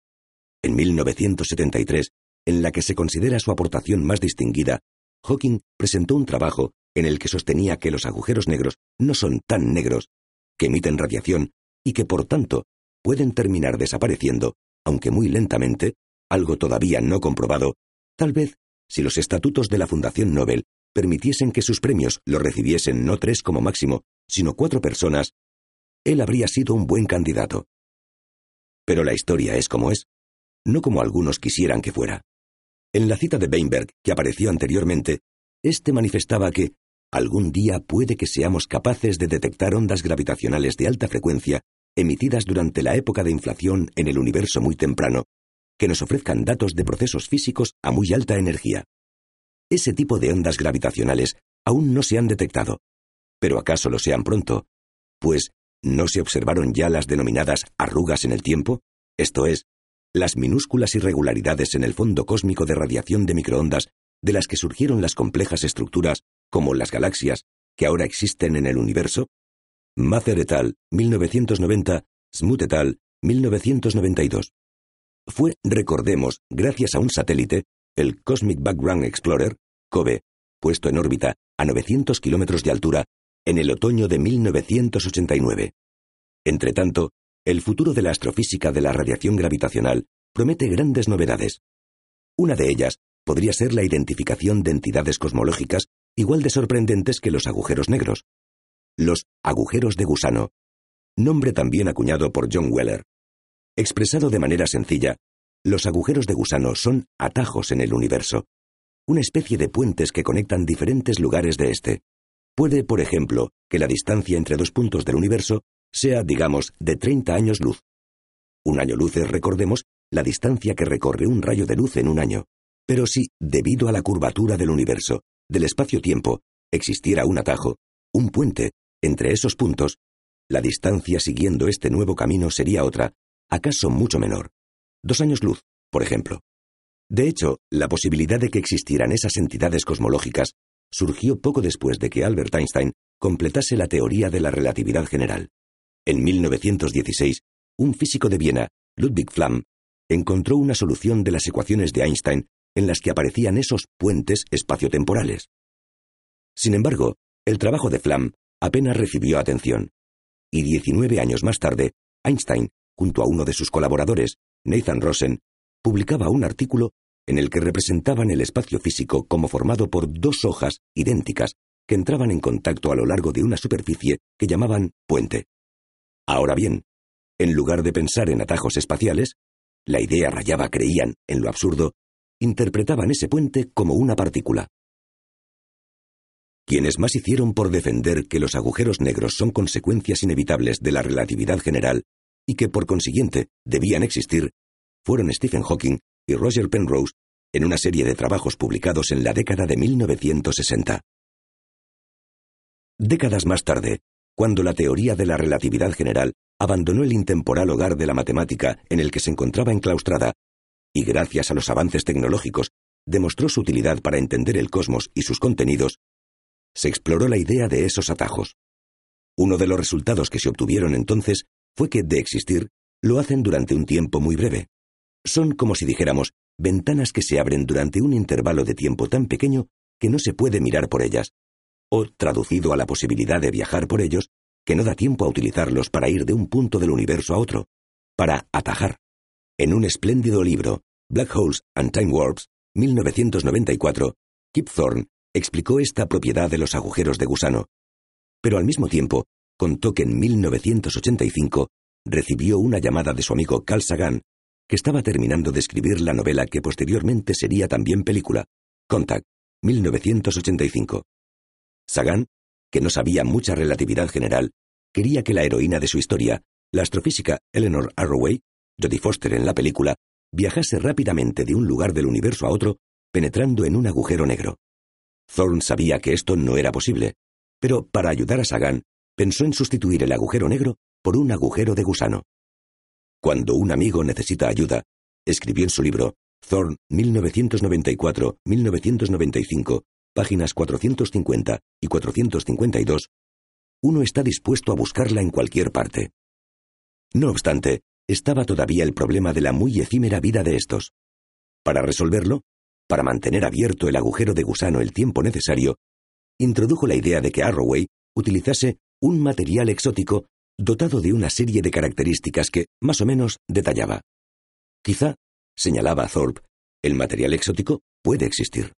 en 1973, en la que se considera su aportación más distinguida, Hawking presentó un trabajo en el que sostenía que los agujeros negros no son tan negros, que emiten radiación y que por tanto pueden terminar desapareciendo, aunque muy lentamente, algo todavía no comprobado, tal vez si los estatutos de la Fundación Nobel permitiesen que sus premios los recibiesen no tres como máximo, sino cuatro personas, él habría sido un buen candidato. Pero la historia es como es, no como algunos quisieran que fuera. En la cita de Weinberg, que apareció anteriormente, éste manifestaba que, algún día puede que seamos capaces de detectar ondas gravitacionales de alta frecuencia emitidas durante la época de inflación en el universo muy temprano, que nos ofrezcan datos de procesos físicos a muy alta energía. Ese tipo de ondas gravitacionales aún no se han detectado, pero acaso lo sean pronto, pues ¿no se observaron ya las denominadas arrugas en el tiempo? Esto es, las minúsculas irregularidades en el fondo cósmico de radiación de microondas de las que surgieron las complejas estructuras, como las galaxias, que ahora existen en el universo? Mather et al., 1990, Smoot et al., 1992. Fue, recordemos, gracias a un satélite, el Cosmic Background Explorer, COBE, puesto en órbita a 900 kilómetros de altura en el otoño de 1989. Entretanto, el futuro de la astrofísica de la radiación gravitacional promete grandes novedades. Una de ellas podría ser la identificación de entidades cosmológicas igual de sorprendentes que los agujeros negros. Los agujeros de gusano, nombre también acuñado por John Weller. Expresado de manera sencilla, los agujeros de gusano son atajos en el universo, una especie de puentes que conectan diferentes lugares de este. Puede, por ejemplo, que la distancia entre dos puntos del universo sea, digamos, de 30 años luz. Un año luz es, recordemos, la distancia que recorre un rayo de luz en un año. Pero si, debido a la curvatura del universo, del espacio-tiempo, existiera un atajo, un puente, entre esos puntos, la distancia siguiendo este nuevo camino sería otra, acaso mucho menor. Dos años luz, por ejemplo. De hecho, la posibilidad de que existieran esas entidades cosmológicas surgió poco después de que Albert Einstein completase la teoría de la relatividad general. En 1916, un físico de Viena, Ludwig Flamm, encontró una solución de las ecuaciones de Einstein en las que aparecían esos puentes espaciotemporales. Sin embargo, el trabajo de Flamm apenas recibió atención, y 19 años más tarde, Einstein, junto a uno de sus colaboradores, Nathan Rosen, publicaba un artículo en el que representaban el espacio físico como formado por dos hojas idénticas que entraban en contacto a lo largo de una superficie que llamaban puente. Ahora bien, en lugar de pensar en atajos espaciales, la idea rayaba, creían, en lo absurdo, interpretaban ese puente como una partícula. Quienes más hicieron por defender que los agujeros negros son consecuencias inevitables de la relatividad general y que por consiguiente debían existir, fueron Stephen Hawking y Roger Penrose en una serie de trabajos publicados en la década de 1960. Décadas más tarde, cuando la teoría de la relatividad general abandonó el intemporal hogar de la matemática en el que se encontraba enclaustrada, y gracias a los avances tecnológicos demostró su utilidad para entender el cosmos y sus contenidos, se exploró la idea de esos atajos. Uno de los resultados que se obtuvieron entonces fue que, de existir, lo hacen durante un tiempo muy breve. Son como si dijéramos ventanas que se abren durante un intervalo de tiempo tan pequeño que no se puede mirar por ellas, o traducido a la posibilidad de viajar por ellos, que no da tiempo a utilizarlos para ir de un punto del universo a otro, para atajar. En un espléndido libro, Black Holes and Time Warps, 1994, Kip Thorne explicó esta propiedad de los agujeros de gusano, pero al mismo tiempo contó que en 1985 recibió una llamada de su amigo Carl Sagan, que estaba terminando de escribir la novela que posteriormente sería también película, Contact, 1985. Sagan, que no sabía mucha relatividad general, quería que la heroína de su historia, la astrofísica Eleanor Arroway, Jodie Foster en la película, viajase rápidamente de un lugar del universo a otro, penetrando en un agujero negro. Thorne sabía que esto no era posible, pero para ayudar a Sagan, pensó en sustituir el agujero negro por un agujero de gusano. Cuando un amigo necesita ayuda, escribió en su libro Thorne 1994-1995, páginas 450 y 452, uno está dispuesto a buscarla en cualquier parte. No obstante, estaba todavía el problema de la muy efímera vida de estos. Para resolverlo, para mantener abierto el agujero de gusano el tiempo necesario, introdujo la idea de que Arroway utilizase un material exótico dotado de una serie de características que, más o menos, detallaba. Quizá, señalaba Thorpe, el material exótico puede existir.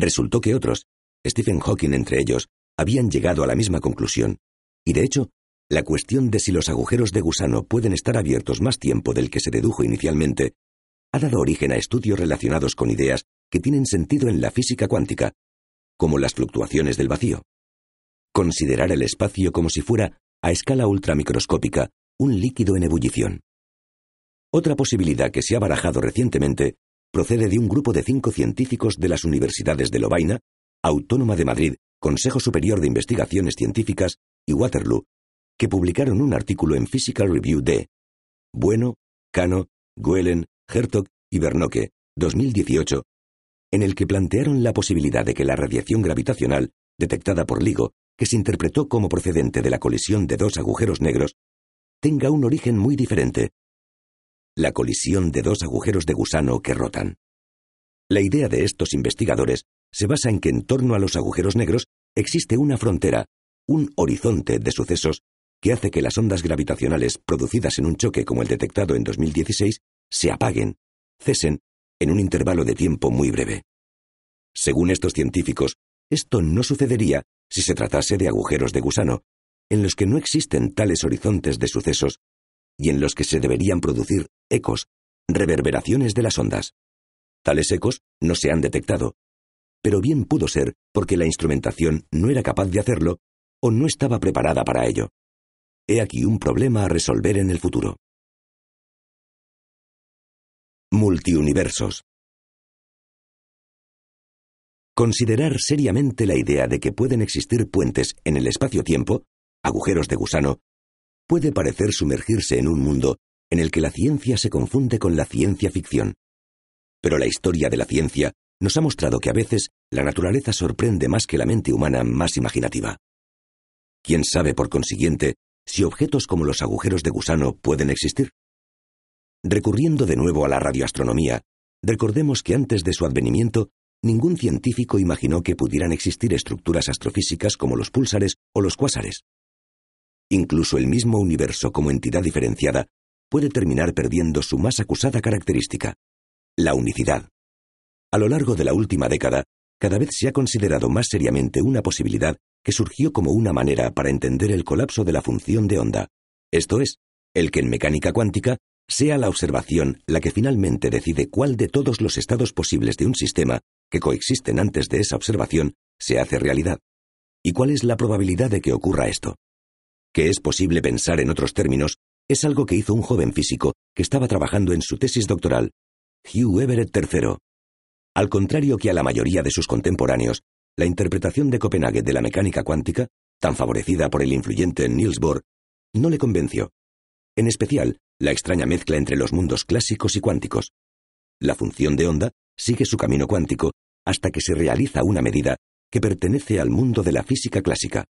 Resultó que otros, Stephen Hawking entre ellos, habían llegado a la misma conclusión, y de hecho, la cuestión de si los agujeros de gusano pueden estar abiertos más tiempo del que se dedujo inicialmente ha dado origen a estudios relacionados con ideas que tienen sentido en la física cuántica. como las fluctuaciones del vacío. Considerar el espacio como si fuera, a escala ultramicroscópica, un líquido en ebullición. Otra posibilidad que se ha barajado recientemente procede de un grupo de cinco científicos de las universidades de Lovaina, Autónoma de Madrid, Consejo Superior de Investigaciones Científicas y Waterloo, que publicaron un artículo en Physical Review de Bueno, Cano, Goelen, Hertog y Bernoque, 2018, en el que plantearon la posibilidad de que la radiación gravitacional, detectada por LIGO, que se interpretó como procedente de la colisión de dos agujeros negros, tenga un origen muy diferente. La colisión de dos agujeros de gusano que rotan. La idea de estos investigadores se basa en que en torno a los agujeros negros existe una frontera, un horizonte de sucesos que hace que las ondas gravitacionales producidas en un choque como el detectado en 2016 se apaguen, cesen, en un intervalo de tiempo muy breve. Según estos científicos, esto no sucedería si se tratase de agujeros de gusano, en los que no existen tales horizontes de sucesos y en los que se deberían producir ecos, reverberaciones de las ondas. Tales ecos no se han detectado, pero bien pudo ser porque la instrumentación no era capaz de hacerlo o no estaba preparada para ello. He aquí un problema a resolver en el futuro. Multiuniversos. Considerar seriamente la idea de que pueden existir puentes en el espacio-tiempo, agujeros de gusano, puede parecer sumergirse en un mundo en el que la ciencia se confunde con la ciencia ficción. Pero la historia de la ciencia nos ha mostrado que a veces la naturaleza sorprende más que la mente humana más imaginativa. ¿Quién sabe, por consiguiente, si objetos como los agujeros de gusano pueden existir? Recurriendo de nuevo a la radioastronomía, recordemos que antes de su advenimiento, ningún científico imaginó que pudieran existir estructuras astrofísicas como los púlsares o los cuásares. Incluso el mismo universo como entidad diferenciada puede terminar perdiendo su más acusada característica, la unicidad. A lo largo de la última década, cada vez se ha considerado más seriamente una posibilidad que surgió como una manera para entender el colapso de la función de onda, esto es, el que en mecánica cuántica sea la observación la que finalmente decide cuál de todos los estados posibles de un sistema que coexisten antes de esa observación se hace realidad, y cuál es la probabilidad de que ocurra esto. Que es posible pensar en otros términos es algo que hizo un joven físico que estaba trabajando en su tesis doctoral, Hugh Everett III, al contrario que a la mayoría de sus contemporáneos, la interpretación de Copenhague de la mecánica cuántica, tan favorecida por el influyente Niels Bohr, no le convenció. En especial, la extraña mezcla entre los mundos clásicos y cuánticos. La función de onda sigue su camino cuántico hasta que se realiza una medida que pertenece al mundo de la física clásica.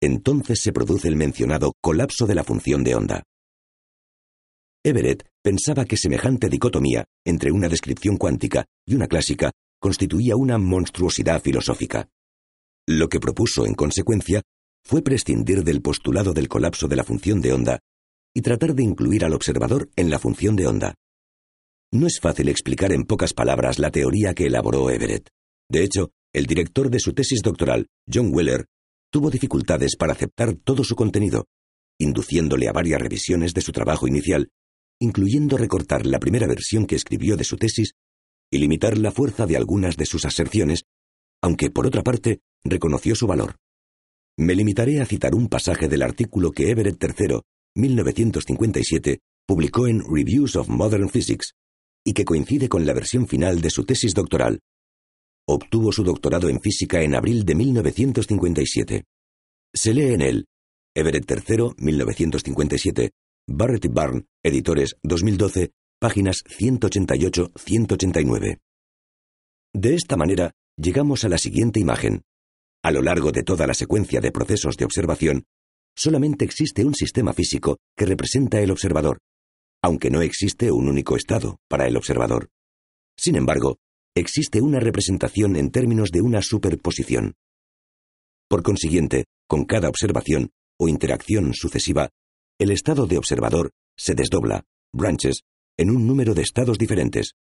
Entonces se produce el mencionado colapso de la función de onda. Everett pensaba que semejante dicotomía entre una descripción cuántica y una clásica constituía una monstruosidad filosófica. Lo que propuso, en consecuencia, fue prescindir del postulado del colapso de la función de onda y tratar de incluir al observador en la función de onda. No es fácil explicar en pocas palabras la teoría que elaboró Everett. De hecho, el director de su tesis doctoral, John Weller, tuvo dificultades para aceptar todo su contenido, induciéndole a varias revisiones de su trabajo inicial incluyendo recortar la primera versión que escribió de su tesis y limitar la fuerza de algunas de sus aserciones, aunque por otra parte reconoció su valor. Me limitaré a citar un pasaje del artículo que Everett III, 1957, publicó en Reviews of Modern Physics, y que coincide con la versión final de su tesis doctoral. Obtuvo su doctorado en física en abril de 1957. Se lee en él, Everett III, 1957, Barrett y Barn, editores 2012, páginas 188-189. De esta manera, llegamos a la siguiente imagen. A lo largo de toda la secuencia de procesos de observación, solamente existe un sistema físico que representa el observador, aunque no existe un único estado para el observador. Sin embargo, existe una representación en términos de una superposición. Por consiguiente, con cada observación o interacción sucesiva, el estado de observador se desdobla, branches, en un número de estados diferentes.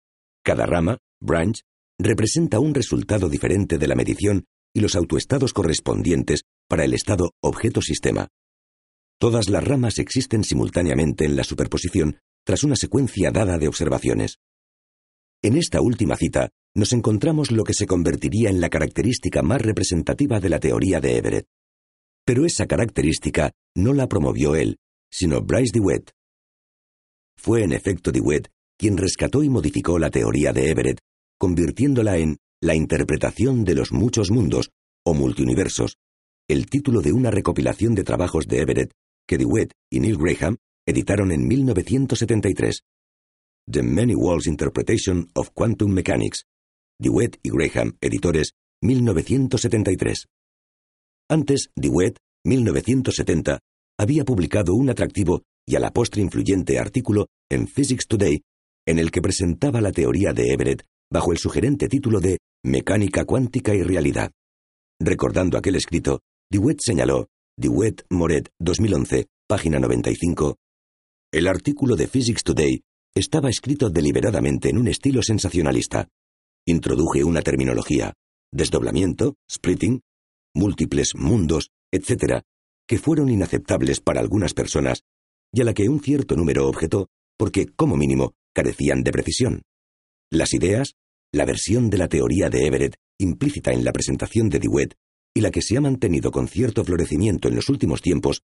Cada rama, branch, representa un resultado diferente de la medición y los autoestados correspondientes para el estado objeto-sistema. Todas las ramas existen simultáneamente en la superposición tras una secuencia dada de observaciones. En esta última cita, nos encontramos lo que se convertiría en la característica más representativa de la teoría de Everett. Pero esa característica no la promovió él, sino Bryce DeWitt. Fue en efecto DeWitt quien rescató y modificó la teoría de Everett, convirtiéndola en la interpretación de los muchos mundos o multiuniversos, el título de una recopilación de trabajos de Everett que DeWitt y Neil Graham editaron en 1973. The Many Worlds Interpretation of Quantum Mechanics, DeWitt y Graham, editores, 1973. Antes, DeWitt, 1970, había publicado un atractivo y a la postre influyente artículo en Physics Today en el que presentaba la teoría de Everett bajo el sugerente título de Mecánica cuántica y realidad. Recordando aquel escrito, DeWitt señaló, DeWitt Moret 2011, página 95, el artículo de Physics Today estaba escrito deliberadamente en un estilo sensacionalista. Introduje una terminología, desdoblamiento, splitting, múltiples mundos, etc., que fueron inaceptables para algunas personas y a la que un cierto número objetó porque, como mínimo, carecían de precisión. Las ideas, la versión de la teoría de Everett implícita en la presentación de DeWitt y la que se ha mantenido con cierto florecimiento en los últimos tiempos,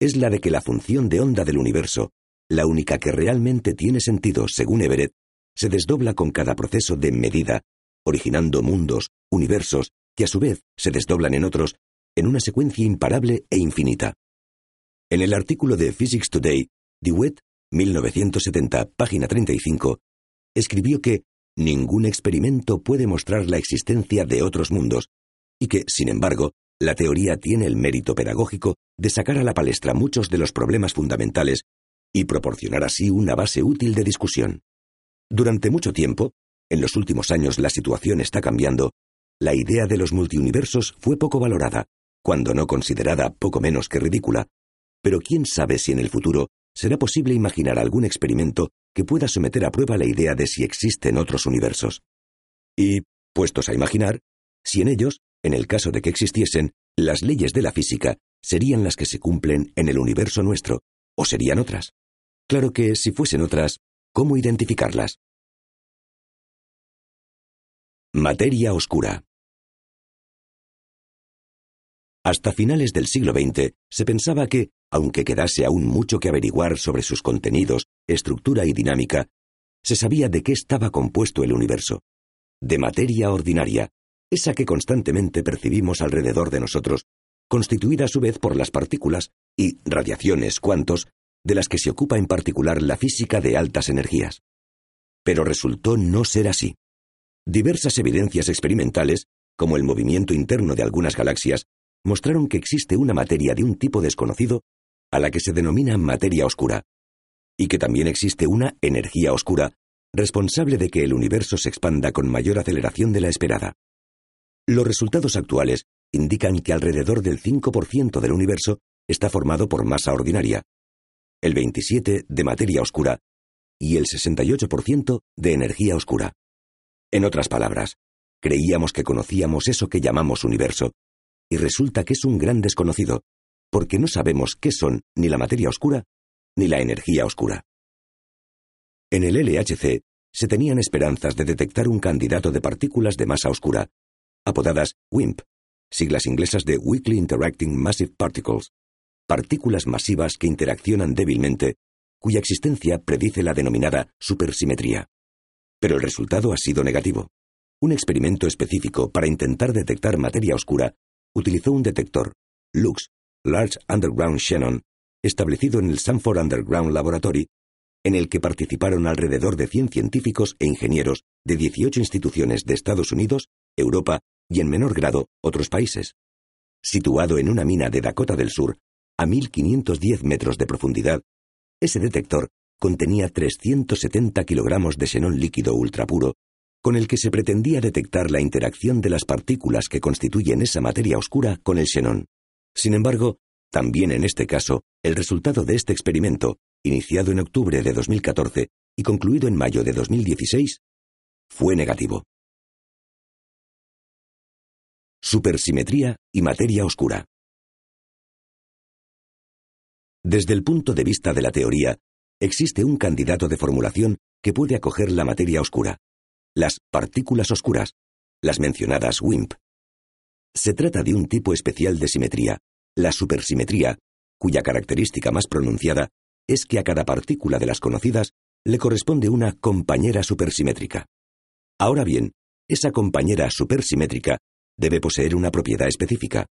es la de que la función de onda del universo, la única que realmente tiene sentido según Everett, se desdobla con cada proceso de medida, originando mundos, universos, que a su vez se desdoblan en otros, en una secuencia imparable e infinita. En el artículo de Physics Today, DeWitt, 1970, página 35, escribió que ningún experimento puede mostrar la existencia de otros mundos, y que, sin embargo, la teoría tiene el mérito pedagógico de sacar a la palestra muchos de los problemas fundamentales y proporcionar así una base útil de discusión. Durante mucho tiempo, en los últimos años la situación está cambiando, la idea de los multiuniversos fue poco valorada, cuando no considerada poco menos que ridícula, pero quién sabe si en el futuro será posible imaginar algún experimento que pueda someter a prueba la idea de si existen otros universos. Y, puestos a imaginar, si en ellos, en el caso de que existiesen, las leyes de la física serían las que se cumplen en el universo nuestro, o serían otras. Claro que si fuesen otras, ¿Cómo identificarlas? Materia oscura. Hasta finales del siglo XX se pensaba que, aunque quedase aún mucho que averiguar sobre sus contenidos, estructura y dinámica, se sabía de qué estaba compuesto el universo. De materia ordinaria, esa que constantemente percibimos alrededor de nosotros, constituida a su vez por las partículas y radiaciones cuantos de las que se ocupa en particular la física de altas energías. Pero resultó no ser así. Diversas evidencias experimentales, como el movimiento interno de algunas galaxias, mostraron que existe una materia de un tipo desconocido a la que se denomina materia oscura, y que también existe una energía oscura responsable de que el universo se expanda con mayor aceleración de la esperada. Los resultados actuales indican que alrededor del 5% del universo está formado por masa ordinaria, el 27% de materia oscura y el 68% de energía oscura. En otras palabras, creíamos que conocíamos eso que llamamos universo, y resulta que es un gran desconocido, porque no sabemos qué son ni la materia oscura ni la energía oscura. En el LHC se tenían esperanzas de detectar un candidato de partículas de masa oscura, apodadas WIMP, siglas inglesas de Weakly Interacting Massive Particles, partículas masivas que interaccionan débilmente, cuya existencia predice la denominada supersimetría. Pero el resultado ha sido negativo. Un experimento específico para intentar detectar materia oscura utilizó un detector, LUX, Large Underground Xenon, establecido en el Sanford Underground Laboratory, en el que participaron alrededor de 100 científicos e ingenieros de 18 instituciones de Estados Unidos, Europa y en menor grado otros países. Situado en una mina de Dakota del Sur, a 1510 metros de profundidad, ese detector contenía 370 kilogramos de xenón líquido ultrapuro, con el que se pretendía detectar la interacción de las partículas que constituyen esa materia oscura con el xenón. Sin embargo, también en este caso, el resultado de este experimento, iniciado en octubre de 2014 y concluido en mayo de 2016, fue negativo. Supersimetría y materia oscura. Desde el punto de vista de la teoría, existe un candidato de formulación que puede acoger la materia oscura. las partículas oscuras, las mencionadas WIMP. Se trata de un tipo especial de simetría, la supersimetría, cuya característica más pronunciada es que a cada partícula de las conocidas le corresponde una compañera supersimétrica. Ahora bien, esa compañera supersimétrica debe poseer una propiedad específica.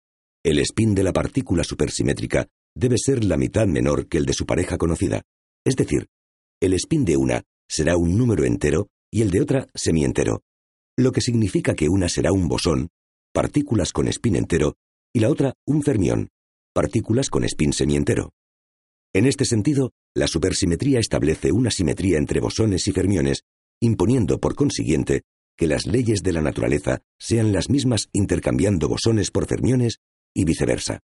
El spin de la partícula supersimétrica debe ser la mitad menor que el de su pareja conocida. Es decir, el spin de una será un número entero y el de otra semientero, lo que significa que una será un bosón, partículas con spin entero, y la otra un fermión, partículas con spin semientero. En este sentido, la supersimetría establece una simetría entre bosones y fermiones, imponiendo por consiguiente que las leyes de la naturaleza sean las mismas intercambiando bosones por fermiones y viceversa.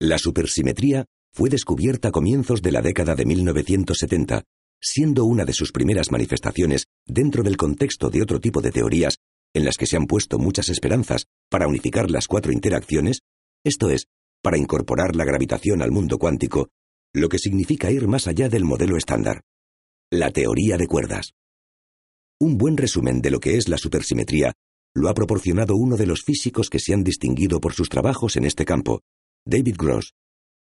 La supersimetría fue descubierta a comienzos de la década de 1970, siendo una de sus primeras manifestaciones dentro del contexto de otro tipo de teorías en las que se han puesto muchas esperanzas para unificar las cuatro interacciones, esto es, para incorporar la gravitación al mundo cuántico lo que significa ir más allá del modelo estándar. La teoría de cuerdas. Un buen resumen de lo que es la supersimetría lo ha proporcionado uno de los físicos que se han distinguido por sus trabajos en este campo, David Gross.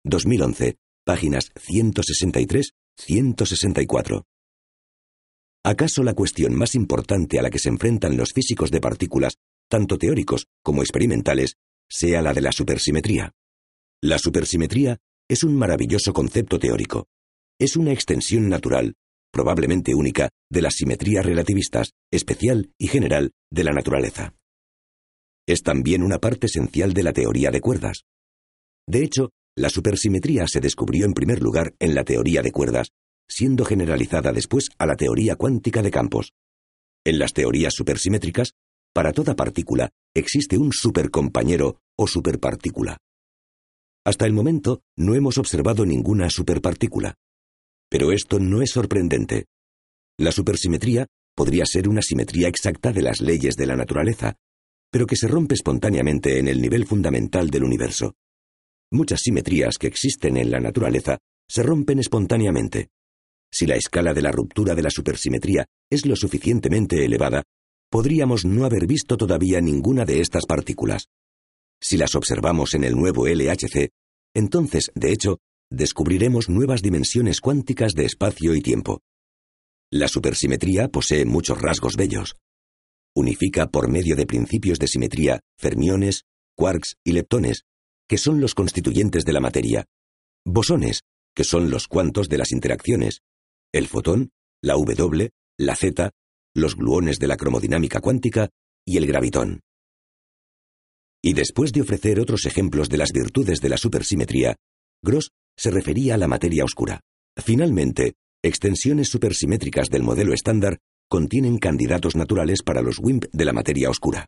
2011, páginas 163-164. ¿Acaso la cuestión más importante a la que se enfrentan los físicos de partículas, tanto teóricos como experimentales, sea la de la supersimetría? La supersimetría es un maravilloso concepto teórico. Es una extensión natural, probablemente única, de las simetrías relativistas, especial y general, de la naturaleza. Es también una parte esencial de la teoría de cuerdas. De hecho, la supersimetría se descubrió en primer lugar en la teoría de cuerdas, siendo generalizada después a la teoría cuántica de campos. En las teorías supersimétricas, para toda partícula existe un supercompañero o superpartícula. Hasta el momento no hemos observado ninguna superpartícula. Pero esto no es sorprendente. La supersimetría podría ser una simetría exacta de las leyes de la naturaleza, pero que se rompe espontáneamente en el nivel fundamental del universo. Muchas simetrías que existen en la naturaleza se rompen espontáneamente. Si la escala de la ruptura de la supersimetría es lo suficientemente elevada, podríamos no haber visto todavía ninguna de estas partículas. Si las observamos en el nuevo LHC, entonces, de hecho, descubriremos nuevas dimensiones cuánticas de espacio y tiempo. La supersimetría posee muchos rasgos bellos. Unifica por medio de principios de simetría fermiones, quarks y leptones, que son los constituyentes de la materia, bosones, que son los cuantos de las interacciones, el fotón, la W, la Z, los gluones de la cromodinámica cuántica y el gravitón. Y después de ofrecer otros ejemplos de las virtudes de la supersimetría, Gross se refería a la materia oscura. Finalmente, extensiones supersimétricas del modelo estándar contienen candidatos naturales para los WIMP de la materia oscura.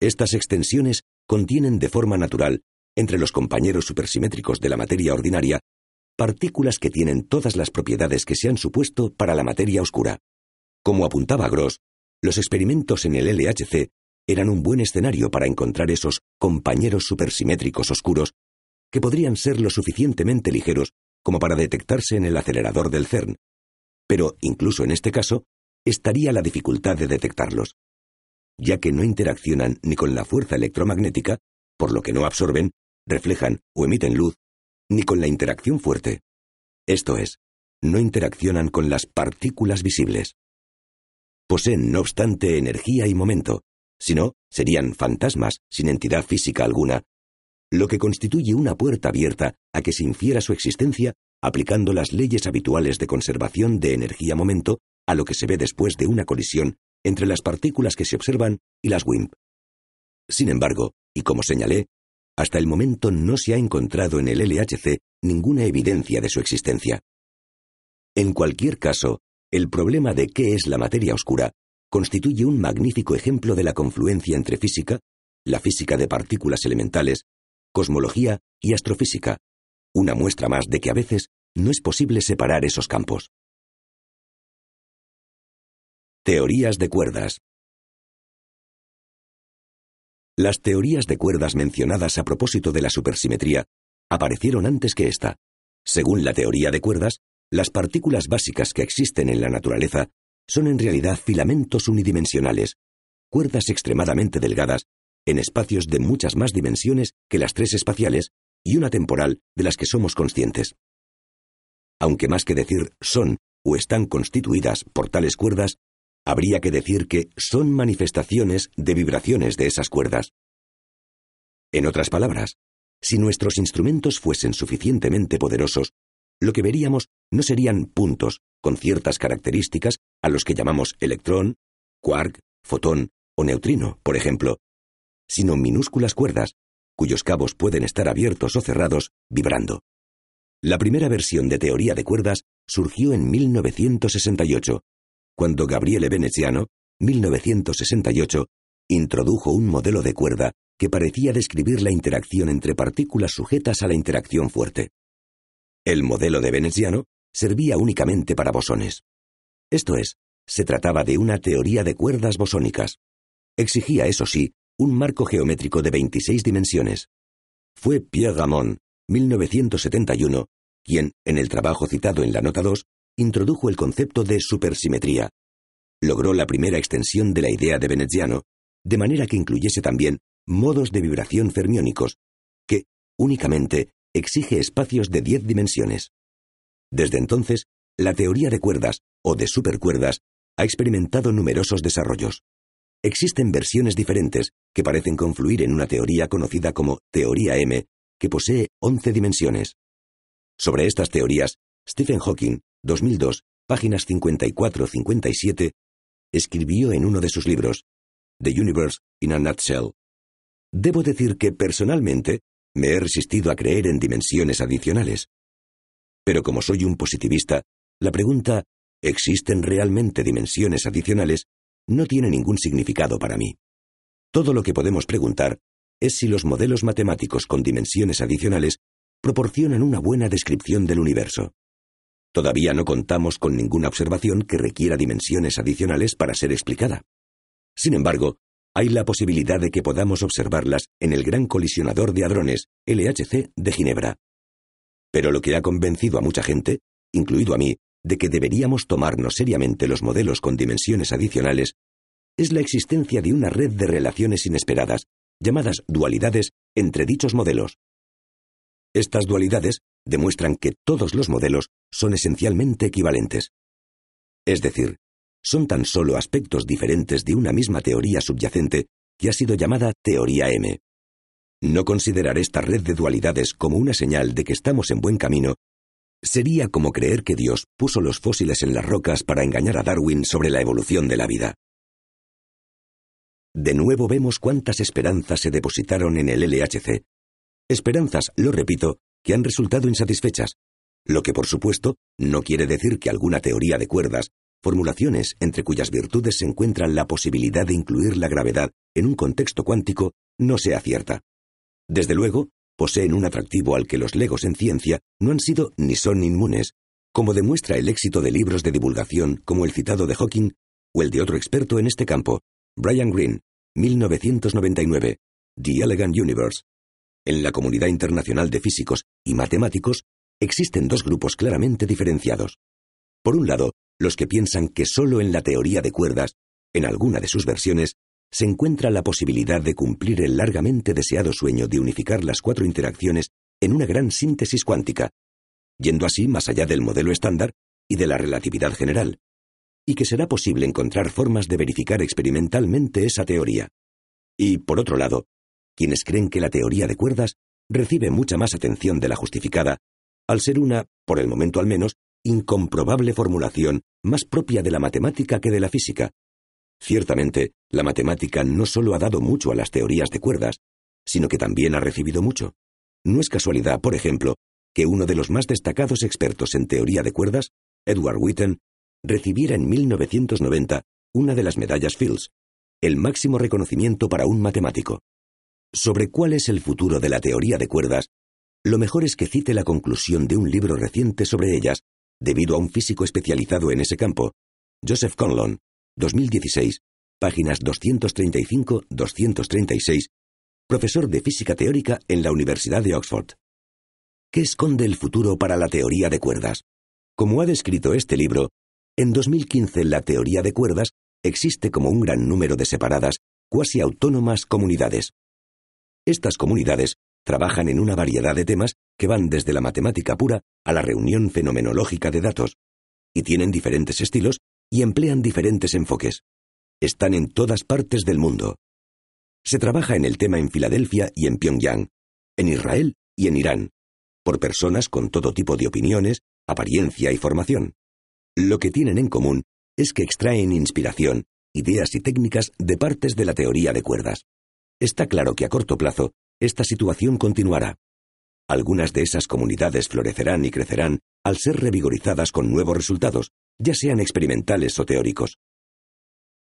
Estas extensiones contienen de forma natural, entre los compañeros supersimétricos de la materia ordinaria, partículas que tienen todas las propiedades que se han supuesto para la materia oscura. Como apuntaba Gross, los experimentos en el LHC eran un buen escenario para encontrar esos compañeros supersimétricos oscuros que podrían ser lo suficientemente ligeros como para detectarse en el acelerador del CERN. Pero, incluso en este caso, estaría la dificultad de detectarlos, ya que no interaccionan ni con la fuerza electromagnética, por lo que no absorben, reflejan o emiten luz, ni con la interacción fuerte. Esto es, no interaccionan con las partículas visibles. Poseen, no obstante, energía y momento, si no, serían fantasmas sin entidad física alguna, lo que constituye una puerta abierta a que se infiera su existencia aplicando las leyes habituales de conservación de energía-momento a lo que se ve después de una colisión entre las partículas que se observan y las WIMP. Sin embargo, y como señalé, hasta el momento no se ha encontrado en el LHC ninguna evidencia de su existencia. En cualquier caso, el problema de qué es la materia oscura constituye un magnífico ejemplo de la confluencia entre física, la física de partículas elementales, cosmología y astrofísica, una muestra más de que a veces no es posible separar esos campos. Teorías de cuerdas. Las teorías de cuerdas mencionadas a propósito de la supersimetría aparecieron antes que esta. Según la teoría de cuerdas, las partículas básicas que existen en la naturaleza son en realidad filamentos unidimensionales, cuerdas extremadamente delgadas, en espacios de muchas más dimensiones que las tres espaciales y una temporal de las que somos conscientes. Aunque más que decir son o están constituidas por tales cuerdas, habría que decir que son manifestaciones de vibraciones de esas cuerdas. En otras palabras, si nuestros instrumentos fuesen suficientemente poderosos, lo que veríamos no serían puntos con ciertas características a los que llamamos electrón, quark, fotón o neutrino, por ejemplo, sino minúsculas cuerdas, cuyos cabos pueden estar abiertos o cerrados, vibrando. La primera versión de teoría de cuerdas surgió en 1968, cuando Gabriele Veneziano, 1968, introdujo un modelo de cuerda que parecía describir la interacción entre partículas sujetas a la interacción fuerte. El modelo de Veneziano servía únicamente para bosones. Esto es, se trataba de una teoría de cuerdas bosónicas. Exigía, eso sí, un marco geométrico de 26 dimensiones. Fue Pierre Ramon, 1971, quien, en el trabajo citado en la nota 2, introdujo el concepto de supersimetría. Logró la primera extensión de la idea de Veneziano, de manera que incluyese también modos de vibración fermiónicos, que, únicamente, exige espacios de 10 dimensiones. Desde entonces, la teoría de cuerdas, o de supercuerdas, ha experimentado numerosos desarrollos. Existen versiones diferentes que parecen confluir en una teoría conocida como teoría M, que posee 11 dimensiones. Sobre estas teorías, Stephen Hawking, 2002, páginas 54-57, escribió en uno de sus libros, The Universe in a Nutshell. Debo decir que personalmente me he resistido a creer en dimensiones adicionales. Pero como soy un positivista, la pregunta ¿existen realmente dimensiones adicionales? no tiene ningún significado para mí. Todo lo que podemos preguntar es si los modelos matemáticos con dimensiones adicionales proporcionan una buena descripción del universo. Todavía no contamos con ninguna observación que requiera dimensiones adicionales para ser explicada. Sin embargo, hay la posibilidad de que podamos observarlas en el Gran Colisionador de Hadrones, LHC, de Ginebra. Pero lo que ha convencido a mucha gente, incluido a mí, de que deberíamos tomarnos seriamente los modelos con dimensiones adicionales es la existencia de una red de relaciones inesperadas, llamadas dualidades, entre dichos modelos. Estas dualidades demuestran que todos los modelos son esencialmente equivalentes. Es decir, son tan solo aspectos diferentes de una misma teoría subyacente que ha sido llamada teoría M. No considerar esta red de dualidades como una señal de que estamos en buen camino Sería como creer que Dios puso los fósiles en las rocas para engañar a Darwin sobre la evolución de la vida. De nuevo vemos cuántas esperanzas se depositaron en el LHC. Esperanzas, lo repito, que han resultado insatisfechas, lo que por supuesto no quiere decir que alguna teoría de cuerdas, formulaciones entre cuyas virtudes se encuentra la posibilidad de incluir la gravedad en un contexto cuántico, no sea cierta. Desde luego, poseen un atractivo al que los legos en ciencia no han sido ni son inmunes, como demuestra el éxito de libros de divulgación como el citado de Hawking o el de otro experto en este campo, Brian Greene, 1999, The Elegant Universe. En la comunidad internacional de físicos y matemáticos existen dos grupos claramente diferenciados. Por un lado, los que piensan que solo en la teoría de cuerdas, en alguna de sus versiones, se encuentra la posibilidad de cumplir el largamente deseado sueño de unificar las cuatro interacciones en una gran síntesis cuántica, yendo así más allá del modelo estándar y de la relatividad general, y que será posible encontrar formas de verificar experimentalmente esa teoría. Y, por otro lado, quienes creen que la teoría de cuerdas recibe mucha más atención de la justificada, al ser una, por el momento al menos, incomprobable formulación más propia de la matemática que de la física, Ciertamente, la matemática no solo ha dado mucho a las teorías de cuerdas, sino que también ha recibido mucho. No es casualidad, por ejemplo, que uno de los más destacados expertos en teoría de cuerdas, Edward Witten, recibiera en 1990 una de las medallas Fields, el máximo reconocimiento para un matemático. Sobre cuál es el futuro de la teoría de cuerdas, lo mejor es que cite la conclusión de un libro reciente sobre ellas, debido a un físico especializado en ese campo, Joseph Conlon, 2016, páginas 235-236, profesor de física teórica en la Universidad de Oxford. ¿Qué esconde el futuro para la teoría de cuerdas? Como ha descrito este libro, En 2015 la teoría de cuerdas existe como un gran número de separadas, cuasi autónomas comunidades. Estas comunidades trabajan en una variedad de temas que van desde la matemática pura a la reunión fenomenológica de datos, y tienen diferentes estilos y emplean diferentes enfoques. Están en todas partes del mundo. Se trabaja en el tema en Filadelfia y en Pyongyang, en Israel y en Irán, por personas con todo tipo de opiniones, apariencia y formación. Lo que tienen en común es que extraen inspiración, ideas y técnicas de partes de la teoría de cuerdas. Está claro que a corto plazo esta situación continuará. Algunas de esas comunidades florecerán y crecerán al ser revigorizadas con nuevos resultados, ya sean experimentales o teóricos.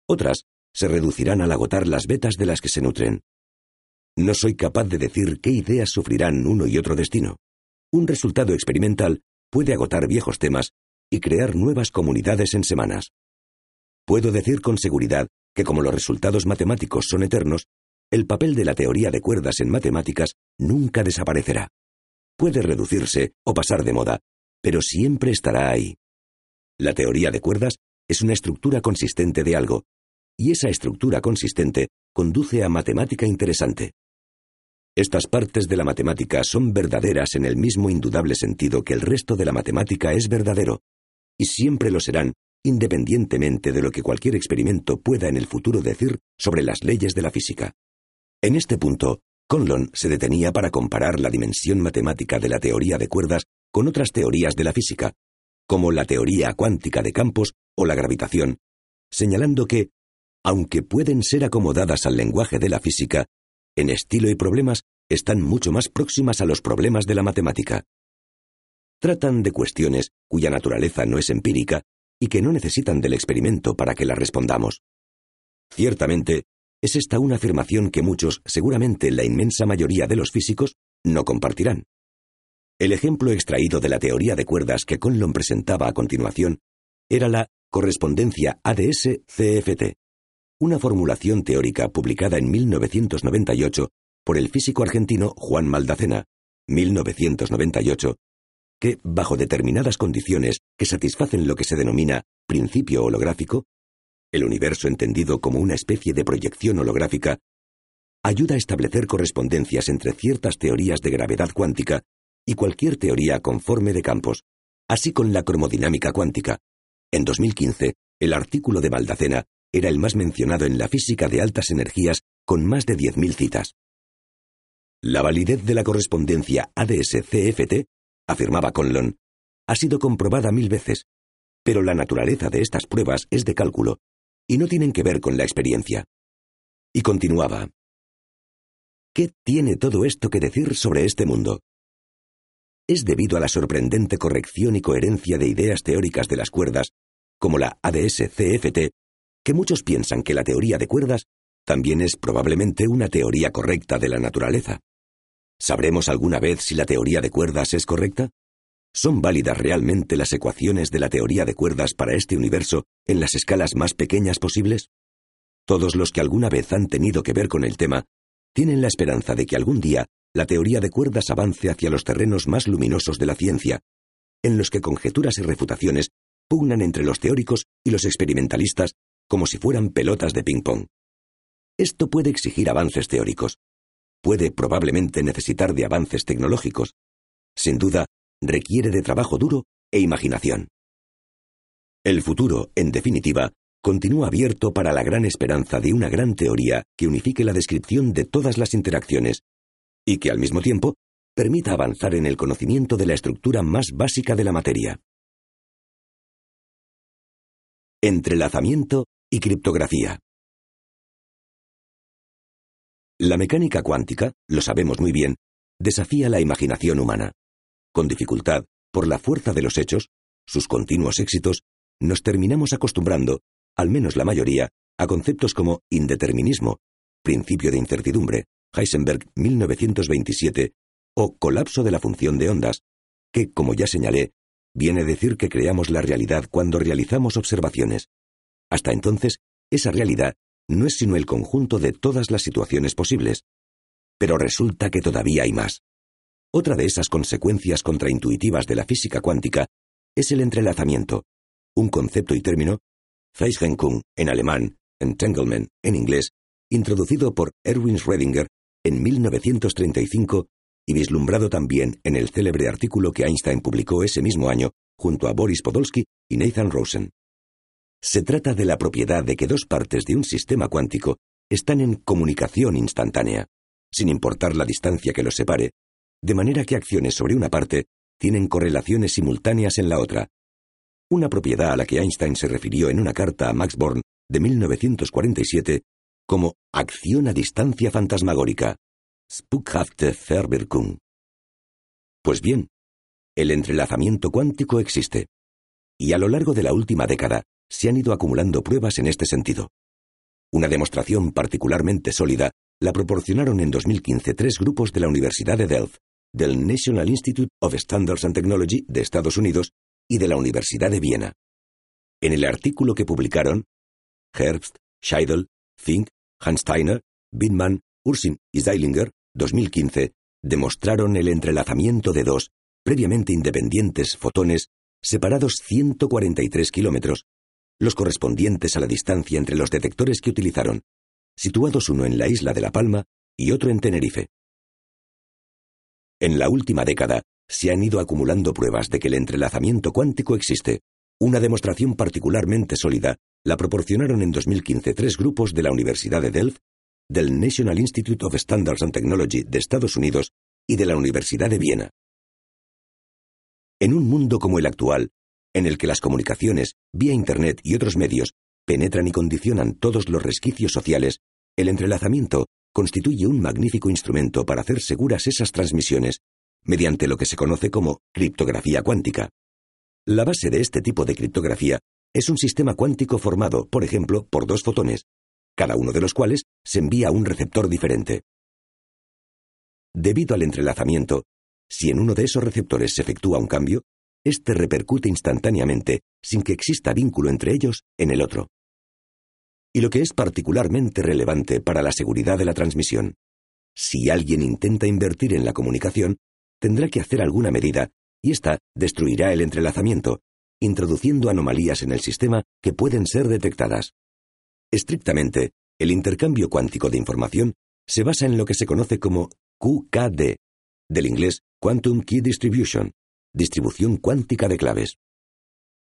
Otras se reducirán al agotar las vetas de las que se nutren. No soy capaz de decir qué ideas sufrirán uno y otro destino. Un resultado experimental puede agotar viejos temas y crear nuevas comunidades en semanas. Puedo decir con seguridad que como los resultados matemáticos son eternos, el papel de la teoría de cuerdas en matemáticas nunca desaparecerá. Puede reducirse o pasar de moda, pero siempre estará ahí. La teoría de cuerdas es una estructura consistente de algo, y esa estructura consistente conduce a matemática interesante. Estas partes de la matemática son verdaderas en el mismo indudable sentido que el resto de la matemática es verdadero, y siempre lo serán independientemente de lo que cualquier experimento pueda en el futuro decir sobre las leyes de la física. En este punto, Conlon se detenía para comparar la dimensión matemática de la teoría de cuerdas con otras teorías de la física, como la teoría cuántica de campos o la gravitación, señalando que, aunque pueden ser acomodadas al lenguaje de la física, en estilo y problemas están mucho más próximas a los problemas de la matemática. Tratan de cuestiones cuya naturaleza no es empírica y que no necesitan del experimento para que las respondamos. Ciertamente, es esta una afirmación que muchos, seguramente la inmensa mayoría de los físicos, no compartirán. El ejemplo extraído de la teoría de cuerdas que Conlon presentaba a continuación era la correspondencia ADS-CFT, una formulación teórica publicada en 1998 por el físico argentino Juan Maldacena, 1998, que, bajo determinadas condiciones que satisfacen lo que se denomina principio holográfico, el universo entendido como una especie de proyección holográfica, ayuda a establecer correspondencias entre ciertas teorías de gravedad cuántica y cualquier teoría conforme de campos, así con la cromodinámica cuántica. En 2015, el artículo de Maldacena era el más mencionado en la física de altas energías con más de 10.000 citas. La validez de la correspondencia ADS-CFT, afirmaba Conlon, ha sido comprobada mil veces, pero la naturaleza de estas pruebas es de cálculo y no tienen que ver con la experiencia. Y continuaba. ¿Qué tiene todo esto que decir sobre este mundo? es debido a la sorprendente corrección y coherencia de ideas teóricas de las cuerdas, como la ADS-CFT, que muchos piensan que la teoría de cuerdas también es probablemente una teoría correcta de la naturaleza. ¿Sabremos alguna vez si la teoría de cuerdas es correcta? ¿Son válidas realmente las ecuaciones de la teoría de cuerdas para este universo en las escalas más pequeñas posibles? Todos los que alguna vez han tenido que ver con el tema tienen la esperanza de que algún día la teoría de cuerdas avance hacia los terrenos más luminosos de la ciencia, en los que conjeturas y refutaciones pugnan entre los teóricos y los experimentalistas como si fueran pelotas de ping-pong. Esto puede exigir avances teóricos. Puede probablemente necesitar de avances tecnológicos. Sin duda, requiere de trabajo duro e imaginación. El futuro, en definitiva, continúa abierto para la gran esperanza de una gran teoría que unifique la descripción de todas las interacciones y que al mismo tiempo permita avanzar en el conocimiento de la estructura más básica de la materia. Entrelazamiento y criptografía. La mecánica cuántica, lo sabemos muy bien, desafía la imaginación humana. Con dificultad, por la fuerza de los hechos, sus continuos éxitos, nos terminamos acostumbrando, al menos la mayoría, a conceptos como indeterminismo, principio de incertidumbre, Heisenberg 1927, o colapso de la función de ondas, que, como ya señalé, viene a decir que creamos la realidad cuando realizamos observaciones. Hasta entonces, esa realidad no es sino el conjunto de todas las situaciones posibles. Pero resulta que todavía hay más. Otra de esas consecuencias contraintuitivas de la física cuántica es el entrelazamiento, un concepto y término, Feichenkung en alemán, Entanglement en inglés, introducido por Erwin Schrödinger en 1935 y vislumbrado también en el célebre artículo que Einstein publicó ese mismo año junto a Boris Podolsky y Nathan Rosen. Se trata de la propiedad de que dos partes de un sistema cuántico están en comunicación instantánea, sin importar la distancia que los separe, de manera que acciones sobre una parte tienen correlaciones simultáneas en la otra. Una propiedad a la que Einstein se refirió en una carta a Max Born de 1947 como acción a distancia fantasmagórica, Spukhafte Verwirkung. Pues bien, el entrelazamiento cuántico existe, y a lo largo de la última década se han ido acumulando pruebas en este sentido. Una demostración particularmente sólida la proporcionaron en 2015 tres grupos de la Universidad de Delft, del National Institute of Standards and Technology de Estados Unidos y de la Universidad de Viena. En el artículo que publicaron, Herbst, Scheidel, Fink, Hansteiner, Bindman, Ursin y Zeilinger, 2015, demostraron el entrelazamiento de dos, previamente independientes fotones, separados 143 kilómetros, los correspondientes a la distancia entre los detectores que utilizaron, situados uno en la isla de La Palma y otro en Tenerife. En la última década, se han ido acumulando pruebas de que el entrelazamiento cuántico existe. Una demostración particularmente sólida la proporcionaron en 2015 tres grupos de la Universidad de Delft, del National Institute of Standards and Technology de Estados Unidos y de la Universidad de Viena. En un mundo como el actual, en el que las comunicaciones, vía Internet y otros medios, penetran y condicionan todos los resquicios sociales, el entrelazamiento constituye un magnífico instrumento para hacer seguras esas transmisiones, mediante lo que se conoce como criptografía cuántica. La base de este tipo de criptografía es un sistema cuántico formado, por ejemplo, por dos fotones, cada uno de los cuales se envía a un receptor diferente. Debido al entrelazamiento, si en uno de esos receptores se efectúa un cambio, éste repercute instantáneamente, sin que exista vínculo entre ellos, en el otro. Y lo que es particularmente relevante para la seguridad de la transmisión, si alguien intenta invertir en la comunicación, tendrá que hacer alguna medida, y ésta destruirá el entrelazamiento, introduciendo anomalías en el sistema que pueden ser detectadas. Estrictamente, el intercambio cuántico de información se basa en lo que se conoce como QKD, del inglés Quantum Key Distribution, distribución cuántica de claves.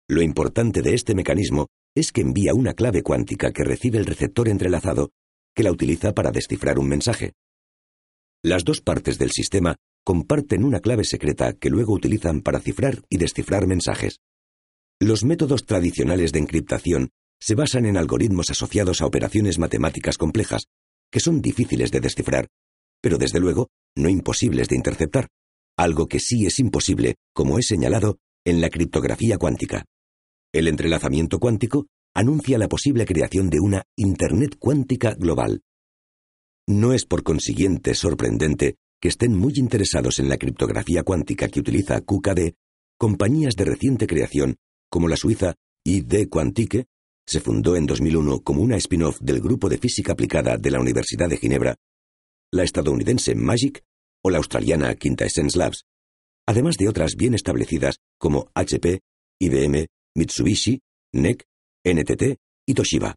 Lo importante de este mecanismo es que envía una clave cuántica que recibe el receptor entrelazado, que la utiliza para descifrar un mensaje. Las dos partes del sistema comparten una clave secreta que luego utilizan para cifrar y descifrar mensajes. Los métodos tradicionales de encriptación se basan en algoritmos asociados a operaciones matemáticas complejas, que son difíciles de descifrar, pero desde luego no imposibles de interceptar, algo que sí es imposible, como he señalado, en la criptografía cuántica. El entrelazamiento cuántico anuncia la posible creación de una Internet cuántica global. No es por consiguiente sorprendente que estén muy interesados en la criptografía cuántica que utiliza QKD compañías de reciente creación como la suiza ID Quantique, se fundó en 2001 como una spin-off del Grupo de Física Aplicada de la Universidad de Ginebra, la estadounidense Magic o la australiana Quintessence Labs, además de otras bien establecidas como HP, IBM, Mitsubishi, NEC, NTT y Toshiba.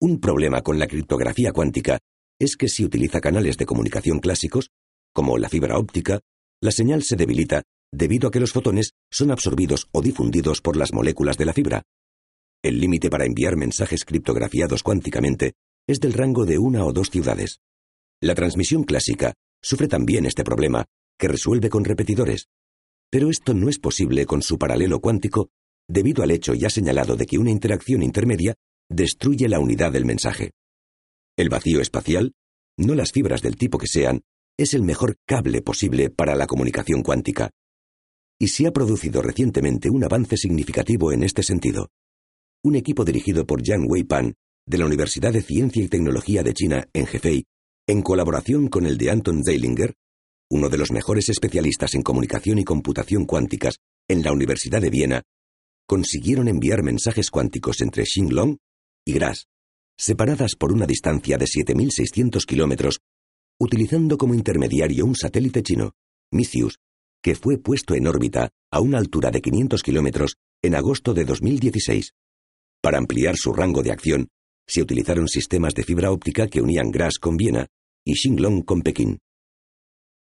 Un problema con la criptografía cuántica es que si utiliza canales de comunicación clásicos, como la fibra óptica, la señal se debilita debido a que los fotones son absorbidos o difundidos por las moléculas de la fibra. El límite para enviar mensajes criptografiados cuánticamente es del rango de una o dos ciudades. La transmisión clásica sufre también este problema, que resuelve con repetidores. Pero esto no es posible con su paralelo cuántico debido al hecho ya señalado de que una interacción intermedia destruye la unidad del mensaje. El vacío espacial, no las fibras del tipo que sean, es el mejor cable posible para la comunicación cuántica y se ha producido recientemente un avance significativo en este sentido. Un equipo dirigido por Yang Wei Pan, de la Universidad de Ciencia y Tecnología de China en Hefei, en colaboración con el de Anton Zeilinger, uno de los mejores especialistas en comunicación y computación cuánticas en la Universidad de Viena, consiguieron enviar mensajes cuánticos entre Xinglong y Graz, separadas por una distancia de 7.600 kilómetros, utilizando como intermediario un satélite chino, Micius, que fue puesto en órbita a una altura de 500 kilómetros en agosto de 2016. Para ampliar su rango de acción, se utilizaron sistemas de fibra óptica que unían Graz con Viena y Xinglong con Pekín.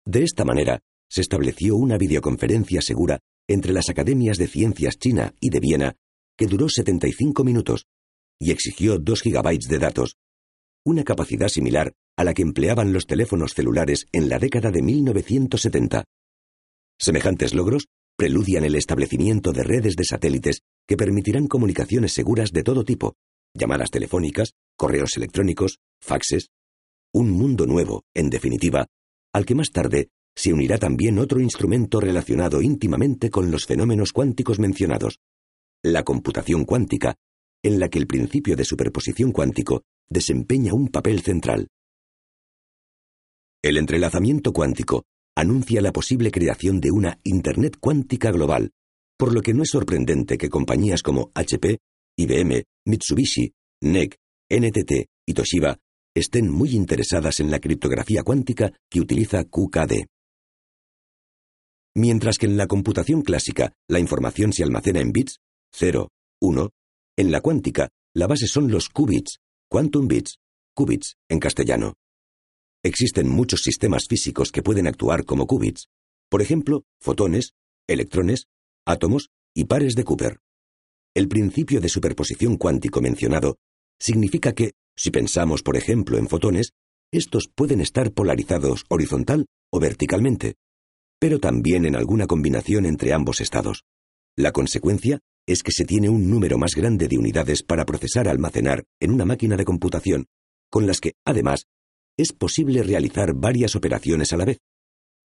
De esta manera, se estableció una videoconferencia segura entre las academias de ciencias China y de Viena que duró 75 minutos y exigió 2 gigabytes de datos, una capacidad similar a la que empleaban los teléfonos celulares en la década de 1970. Semejantes logros preludian el establecimiento de redes de satélites que permitirán comunicaciones seguras de todo tipo, llamadas telefónicas, correos electrónicos, faxes. Un mundo nuevo, en definitiva, al que más tarde se unirá también otro instrumento relacionado íntimamente con los fenómenos cuánticos mencionados, la computación cuántica, en la que el principio de superposición cuántico desempeña un papel central. El entrelazamiento cuántico anuncia la posible creación de una Internet cuántica global, por lo que no es sorprendente que compañías como HP, IBM, Mitsubishi, NEC, NTT y Toshiba estén muy interesadas en la criptografía cuántica que utiliza QKD. Mientras que en la computación clásica la información se almacena en bits, 0, 1, en la cuántica la base son los qubits, quantum bits, qubits en castellano. Existen muchos sistemas físicos que pueden actuar como qubits, por ejemplo, fotones, electrones, átomos y pares de Cooper. El principio de superposición cuántico mencionado significa que, si pensamos por ejemplo en fotones, estos pueden estar polarizados horizontal o verticalmente, pero también en alguna combinación entre ambos estados. La consecuencia es que se tiene un número más grande de unidades para procesar almacenar en una máquina de computación, con las que, además, es posible realizar varias operaciones a la vez.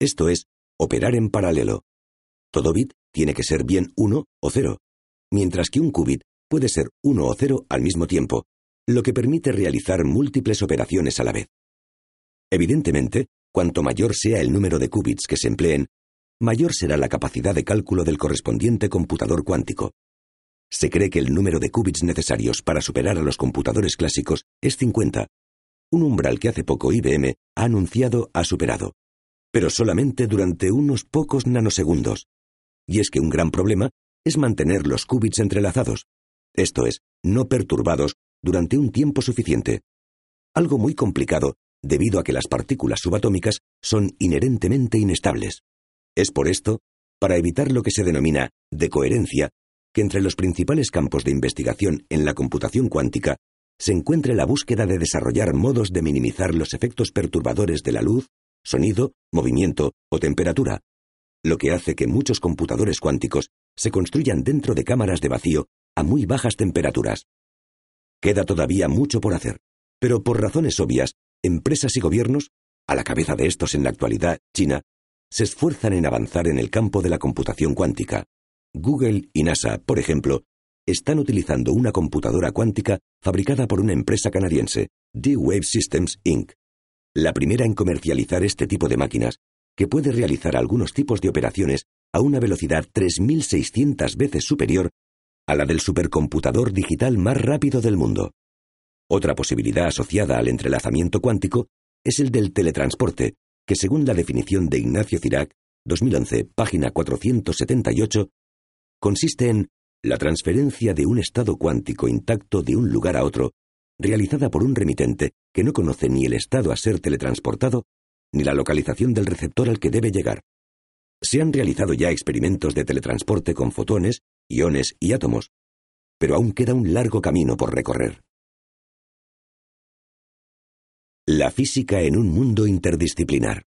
Esto es, operar en paralelo. Todo bit tiene que ser bien 1 o 0, mientras que un qubit puede ser 1 o 0 al mismo tiempo, lo que permite realizar múltiples operaciones a la vez. Evidentemente, cuanto mayor sea el número de qubits que se empleen, mayor será la capacidad de cálculo del correspondiente computador cuántico. Se cree que el número de qubits necesarios para superar a los computadores clásicos es 50, un umbral que hace poco IBM ha anunciado ha superado, pero solamente durante unos pocos nanosegundos. Y es que un gran problema es mantener los qubits entrelazados, esto es, no perturbados durante un tiempo suficiente. Algo muy complicado debido a que las partículas subatómicas son inherentemente inestables. Es por esto, para evitar lo que se denomina decoherencia, que entre los principales campos de investigación en la computación cuántica se encuentra la búsqueda de desarrollar modos de minimizar los efectos perturbadores de la luz, sonido, movimiento o temperatura, lo que hace que muchos computadores cuánticos se construyan dentro de cámaras de vacío a muy bajas temperaturas. Queda todavía mucho por hacer, pero por razones obvias, empresas y gobiernos, a la cabeza de estos en la actualidad, China, se esfuerzan en avanzar en el campo de la computación cuántica. Google y NASA, por ejemplo, están utilizando una computadora cuántica fabricada por una empresa canadiense, D-Wave Systems Inc., la primera en comercializar este tipo de máquinas, que puede realizar algunos tipos de operaciones a una velocidad 3.600 veces superior a la del supercomputador digital más rápido del mundo. Otra posibilidad asociada al entrelazamiento cuántico es el del teletransporte, que según la definición de Ignacio Cirac, 2011, página 478, consiste en la transferencia de un estado cuántico intacto de un lugar a otro, realizada por un remitente que no conoce ni el estado a ser teletransportado, ni la localización del receptor al que debe llegar. Se han realizado ya experimentos de teletransporte con fotones, iones y átomos, pero aún queda un largo camino por recorrer. La física en un mundo interdisciplinar.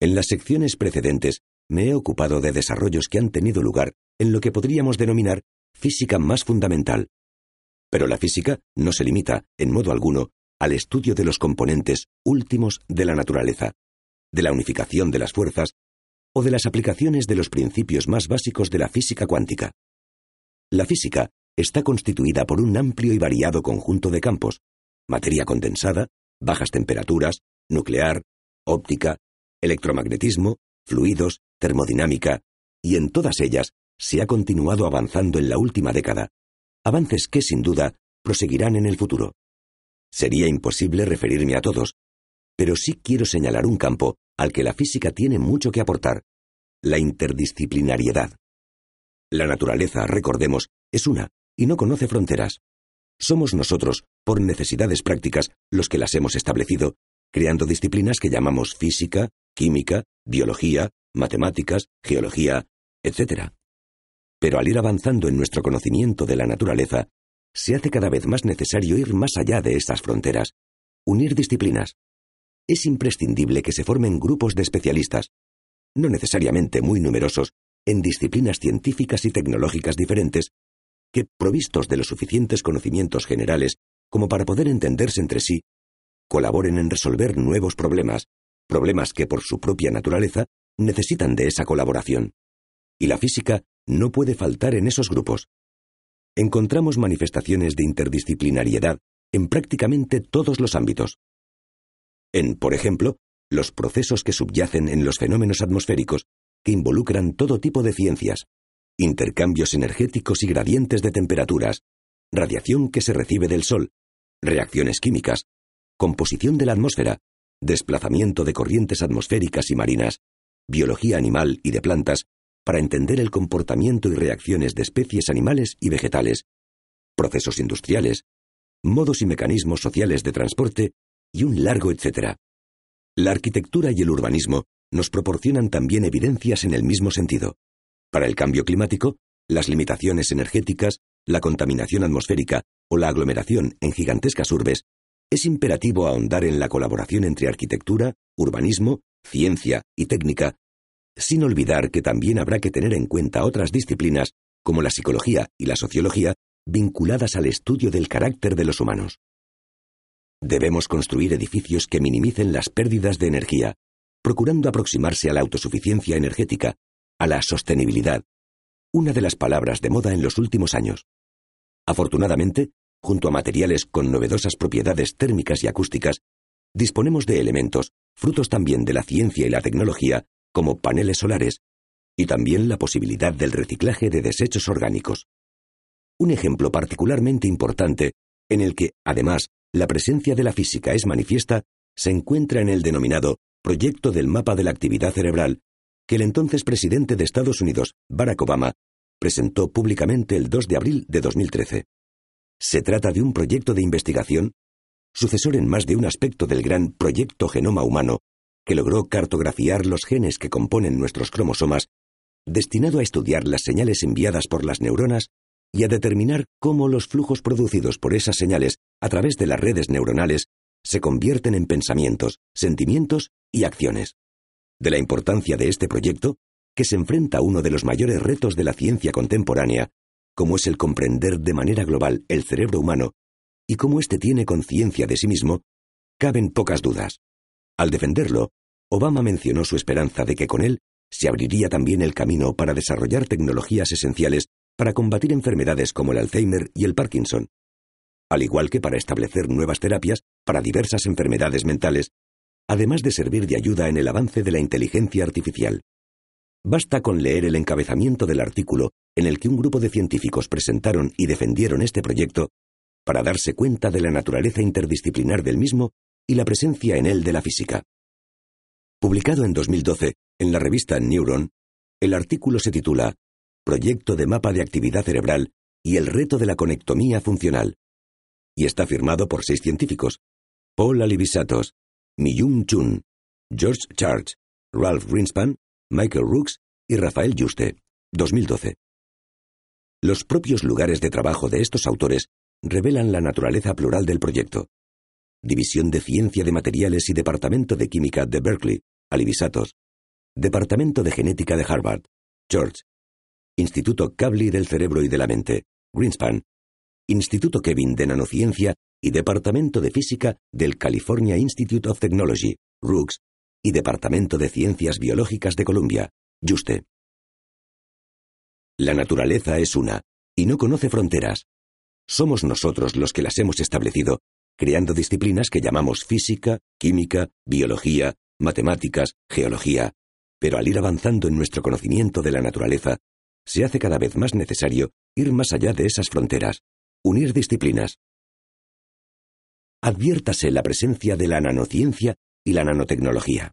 En las secciones precedentes me he ocupado de desarrollos que han tenido lugar en lo que podríamos denominar física más fundamental. Pero la física no se limita, en modo alguno, al estudio de los componentes últimos de la naturaleza, de la unificación de las fuerzas o de las aplicaciones de los principios más básicos de la física cuántica. La física está constituida por un amplio y variado conjunto de campos, materia condensada, bajas temperaturas, nuclear, óptica, electromagnetismo, fluidos, termodinámica, y en todas ellas se ha continuado avanzando en la última década, avances que, sin duda, proseguirán en el futuro. Sería imposible referirme a todos, pero sí quiero señalar un campo al que la física tiene mucho que aportar, la interdisciplinariedad. La naturaleza, recordemos, es una y no conoce fronteras. Somos nosotros, por necesidades prácticas, los que las hemos establecido, creando disciplinas que llamamos física, química, biología, matemáticas, geología, etc. Pero al ir avanzando en nuestro conocimiento de la naturaleza, se hace cada vez más necesario ir más allá de estas fronteras, unir disciplinas. Es imprescindible que se formen grupos de especialistas, no necesariamente muy numerosos, en disciplinas científicas y tecnológicas diferentes, que, provistos de los suficientes conocimientos generales como para poder entenderse entre sí, colaboren en resolver nuevos problemas, problemas que por su propia naturaleza necesitan de esa colaboración. Y la física no puede faltar en esos grupos. Encontramos manifestaciones de interdisciplinariedad en prácticamente todos los ámbitos. En, por ejemplo, los procesos que subyacen en los fenómenos atmosféricos que involucran todo tipo de ciencias, intercambios energéticos y gradientes de temperaturas, radiación que se recibe del Sol, reacciones químicas, composición de la atmósfera, desplazamiento de corrientes atmosféricas y marinas, biología animal y de plantas, para entender el comportamiento y reacciones de especies animales y vegetales, procesos industriales, modos y mecanismos sociales de transporte y un largo etcétera. La arquitectura y el urbanismo nos proporcionan también evidencias en el mismo sentido. Para el cambio climático, las limitaciones energéticas, la contaminación atmosférica o la aglomeración en gigantescas urbes, es imperativo ahondar en la colaboración entre arquitectura, urbanismo, ciencia y técnica, sin olvidar que también habrá que tener en cuenta otras disciplinas, como la psicología y la sociología, vinculadas al estudio del carácter de los humanos. Debemos construir edificios que minimicen las pérdidas de energía, procurando aproximarse a la autosuficiencia energética a la sostenibilidad, una de las palabras de moda en los últimos años. Afortunadamente, junto a materiales con novedosas propiedades térmicas y acústicas, disponemos de elementos, frutos también de la ciencia y la tecnología, como paneles solares, y también la posibilidad del reciclaje de desechos orgánicos. Un ejemplo particularmente importante, en el que, además, la presencia de la física es manifiesta, se encuentra en el denominado Proyecto del Mapa de la Actividad Cerebral que el entonces presidente de Estados Unidos, Barack Obama, presentó públicamente el 2 de abril de 2013. Se trata de un proyecto de investigación, sucesor en más de un aspecto del gran Proyecto Genoma Humano, que logró cartografiar los genes que componen nuestros cromosomas, destinado a estudiar las señales enviadas por las neuronas y a determinar cómo los flujos producidos por esas señales a través de las redes neuronales se convierten en pensamientos, sentimientos y acciones de la importancia de este proyecto, que se enfrenta a uno de los mayores retos de la ciencia contemporánea, como es el comprender de manera global el cerebro humano y cómo éste tiene conciencia de sí mismo, caben pocas dudas. Al defenderlo, Obama mencionó su esperanza de que con él se abriría también el camino para desarrollar tecnologías esenciales para combatir enfermedades como el Alzheimer y el Parkinson, al igual que para establecer nuevas terapias para diversas enfermedades mentales además de servir de ayuda en el avance de la inteligencia artificial. Basta con leer el encabezamiento del artículo en el que un grupo de científicos presentaron y defendieron este proyecto para darse cuenta de la naturaleza interdisciplinar del mismo y la presencia en él de la física. Publicado en 2012 en la revista Neuron, el artículo se titula Proyecto de mapa de actividad cerebral y el reto de la conectomía funcional, y está firmado por seis científicos, Paul Alivisatos, Mi-Young Chun, George Charge, Ralph Greenspan, Michael Rooks y Rafael Juste, 2012. Los propios lugares de trabajo de estos autores revelan la naturaleza plural del proyecto. División de Ciencia de Materiales y Departamento de Química de Berkeley, Alivisatos. Departamento de Genética de Harvard, George. Instituto Kavli del Cerebro y de la Mente, Greenspan. Instituto Kevin de Nanociencia y Departamento de Física del California Institute of Technology, Rooks, y Departamento de Ciencias Biológicas de Columbia, Juste. La naturaleza es una, y no conoce fronteras. Somos nosotros los que las hemos establecido, creando disciplinas que llamamos física, química, biología, matemáticas, geología, pero al ir avanzando en nuestro conocimiento de la naturaleza, se hace cada vez más necesario ir más allá de esas fronteras, unir disciplinas, adviértase la presencia de la nanociencia y la nanotecnología.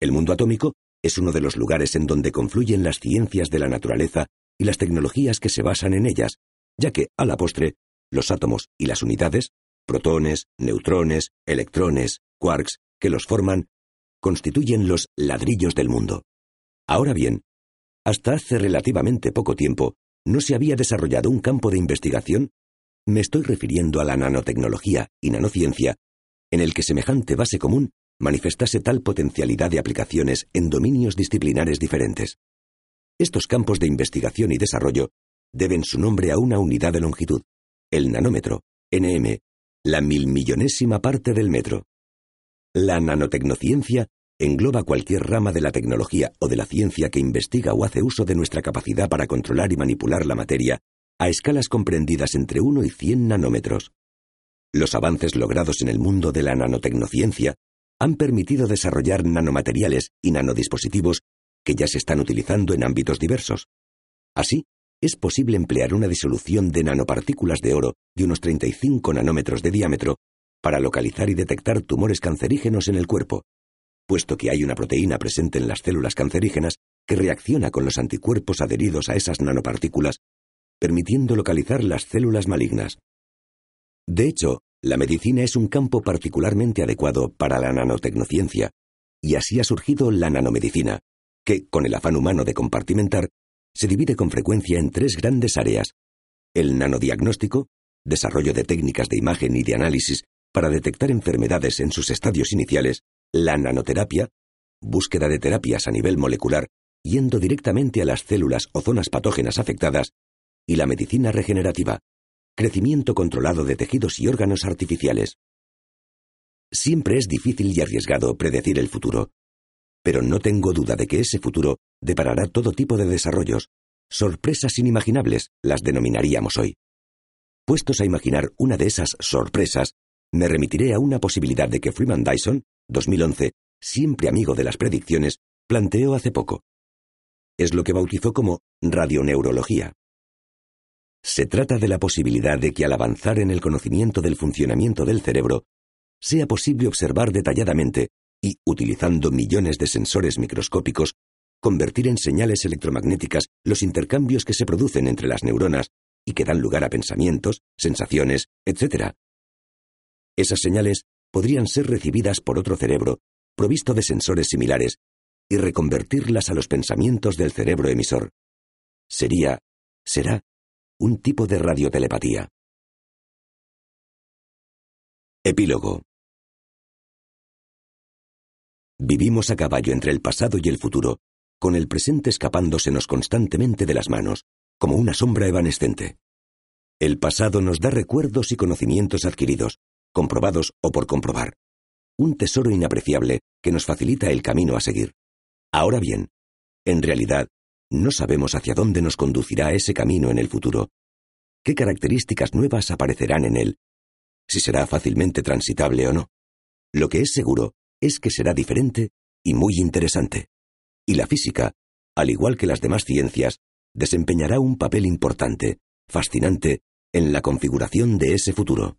El mundo atómico es uno de los lugares en donde confluyen las ciencias de la naturaleza y las tecnologías que se basan en ellas, ya que, a la postre, los átomos y las unidades, protones, neutrones, electrones, quarks, que los forman, constituyen los ladrillos del mundo. Ahora bien, hasta hace relativamente poco tiempo, no se había desarrollado un campo de investigación, me estoy refiriendo a la nanotecnología y nanociencia, en el que semejante base común manifestase tal potencialidad de aplicaciones en dominios disciplinares diferentes. Estos campos de investigación y desarrollo deben su nombre a una unidad de longitud, el nanómetro, NM, la milmillonésima parte del metro. La nanotecnociencia engloba cualquier rama de la tecnología o de la ciencia que investiga o hace uso de nuestra capacidad para controlar y manipular la materia a escalas comprendidas entre 1 y 100 nanómetros. Los avances logrados en el mundo de la nanotecnociencia han permitido desarrollar nanomateriales y nanodispositivos que ya se están utilizando en ámbitos diversos. Así, es posible emplear una disolución de nanopartículas de oro de unos 35 nanómetros de diámetro para localizar y detectar tumores cancerígenos en el cuerpo, puesto que hay una proteína presente en las células cancerígenas que reacciona con los anticuerpos adheridos a esas nanopartículas, permitiendo localizar las células malignas. De hecho, la medicina es un campo particularmente adecuado para la nanotecnociencia, y así ha surgido la nanomedicina, que, con el afán humano de compartimentar, se divide con frecuencia en tres grandes áreas. El nanodiagnóstico, desarrollo de técnicas de imagen y de análisis para detectar enfermedades en sus estadios iniciales, la nanoterapia, búsqueda de terapias a nivel molecular, yendo directamente a las células o zonas patógenas afectadas, y la medicina regenerativa, crecimiento controlado de tejidos y órganos artificiales. Siempre es difícil y arriesgado predecir el futuro, pero no tengo duda de que ese futuro deparará todo tipo de desarrollos, sorpresas inimaginables las denominaríamos hoy. Puestos a imaginar una de esas sorpresas, me remitiré a una posibilidad de que Freeman Dyson, 2011, siempre amigo de las predicciones, planteó hace poco. Es lo que bautizó como radioneurología. Se trata de la posibilidad de que al avanzar en el conocimiento del funcionamiento del cerebro, sea posible observar detalladamente y, utilizando millones de sensores microscópicos, convertir en señales electromagnéticas los intercambios que se producen entre las neuronas y que dan lugar a pensamientos, sensaciones, etc. Esas señales podrían ser recibidas por otro cerebro, provisto de sensores similares, y reconvertirlas a los pensamientos del cerebro emisor. Sería, será, un tipo de radiotelepatía. Epílogo. Vivimos a caballo entre el pasado y el futuro, con el presente escapándosenos constantemente de las manos, como una sombra evanescente. El pasado nos da recuerdos y conocimientos adquiridos, comprobados o por comprobar. Un tesoro inapreciable que nos facilita el camino a seguir. Ahora bien, en realidad, no sabemos hacia dónde nos conducirá ese camino en el futuro, qué características nuevas aparecerán en él, si será fácilmente transitable o no. Lo que es seguro es que será diferente y muy interesante. Y la física, al igual que las demás ciencias, desempeñará un papel importante, fascinante, en la configuración de ese futuro.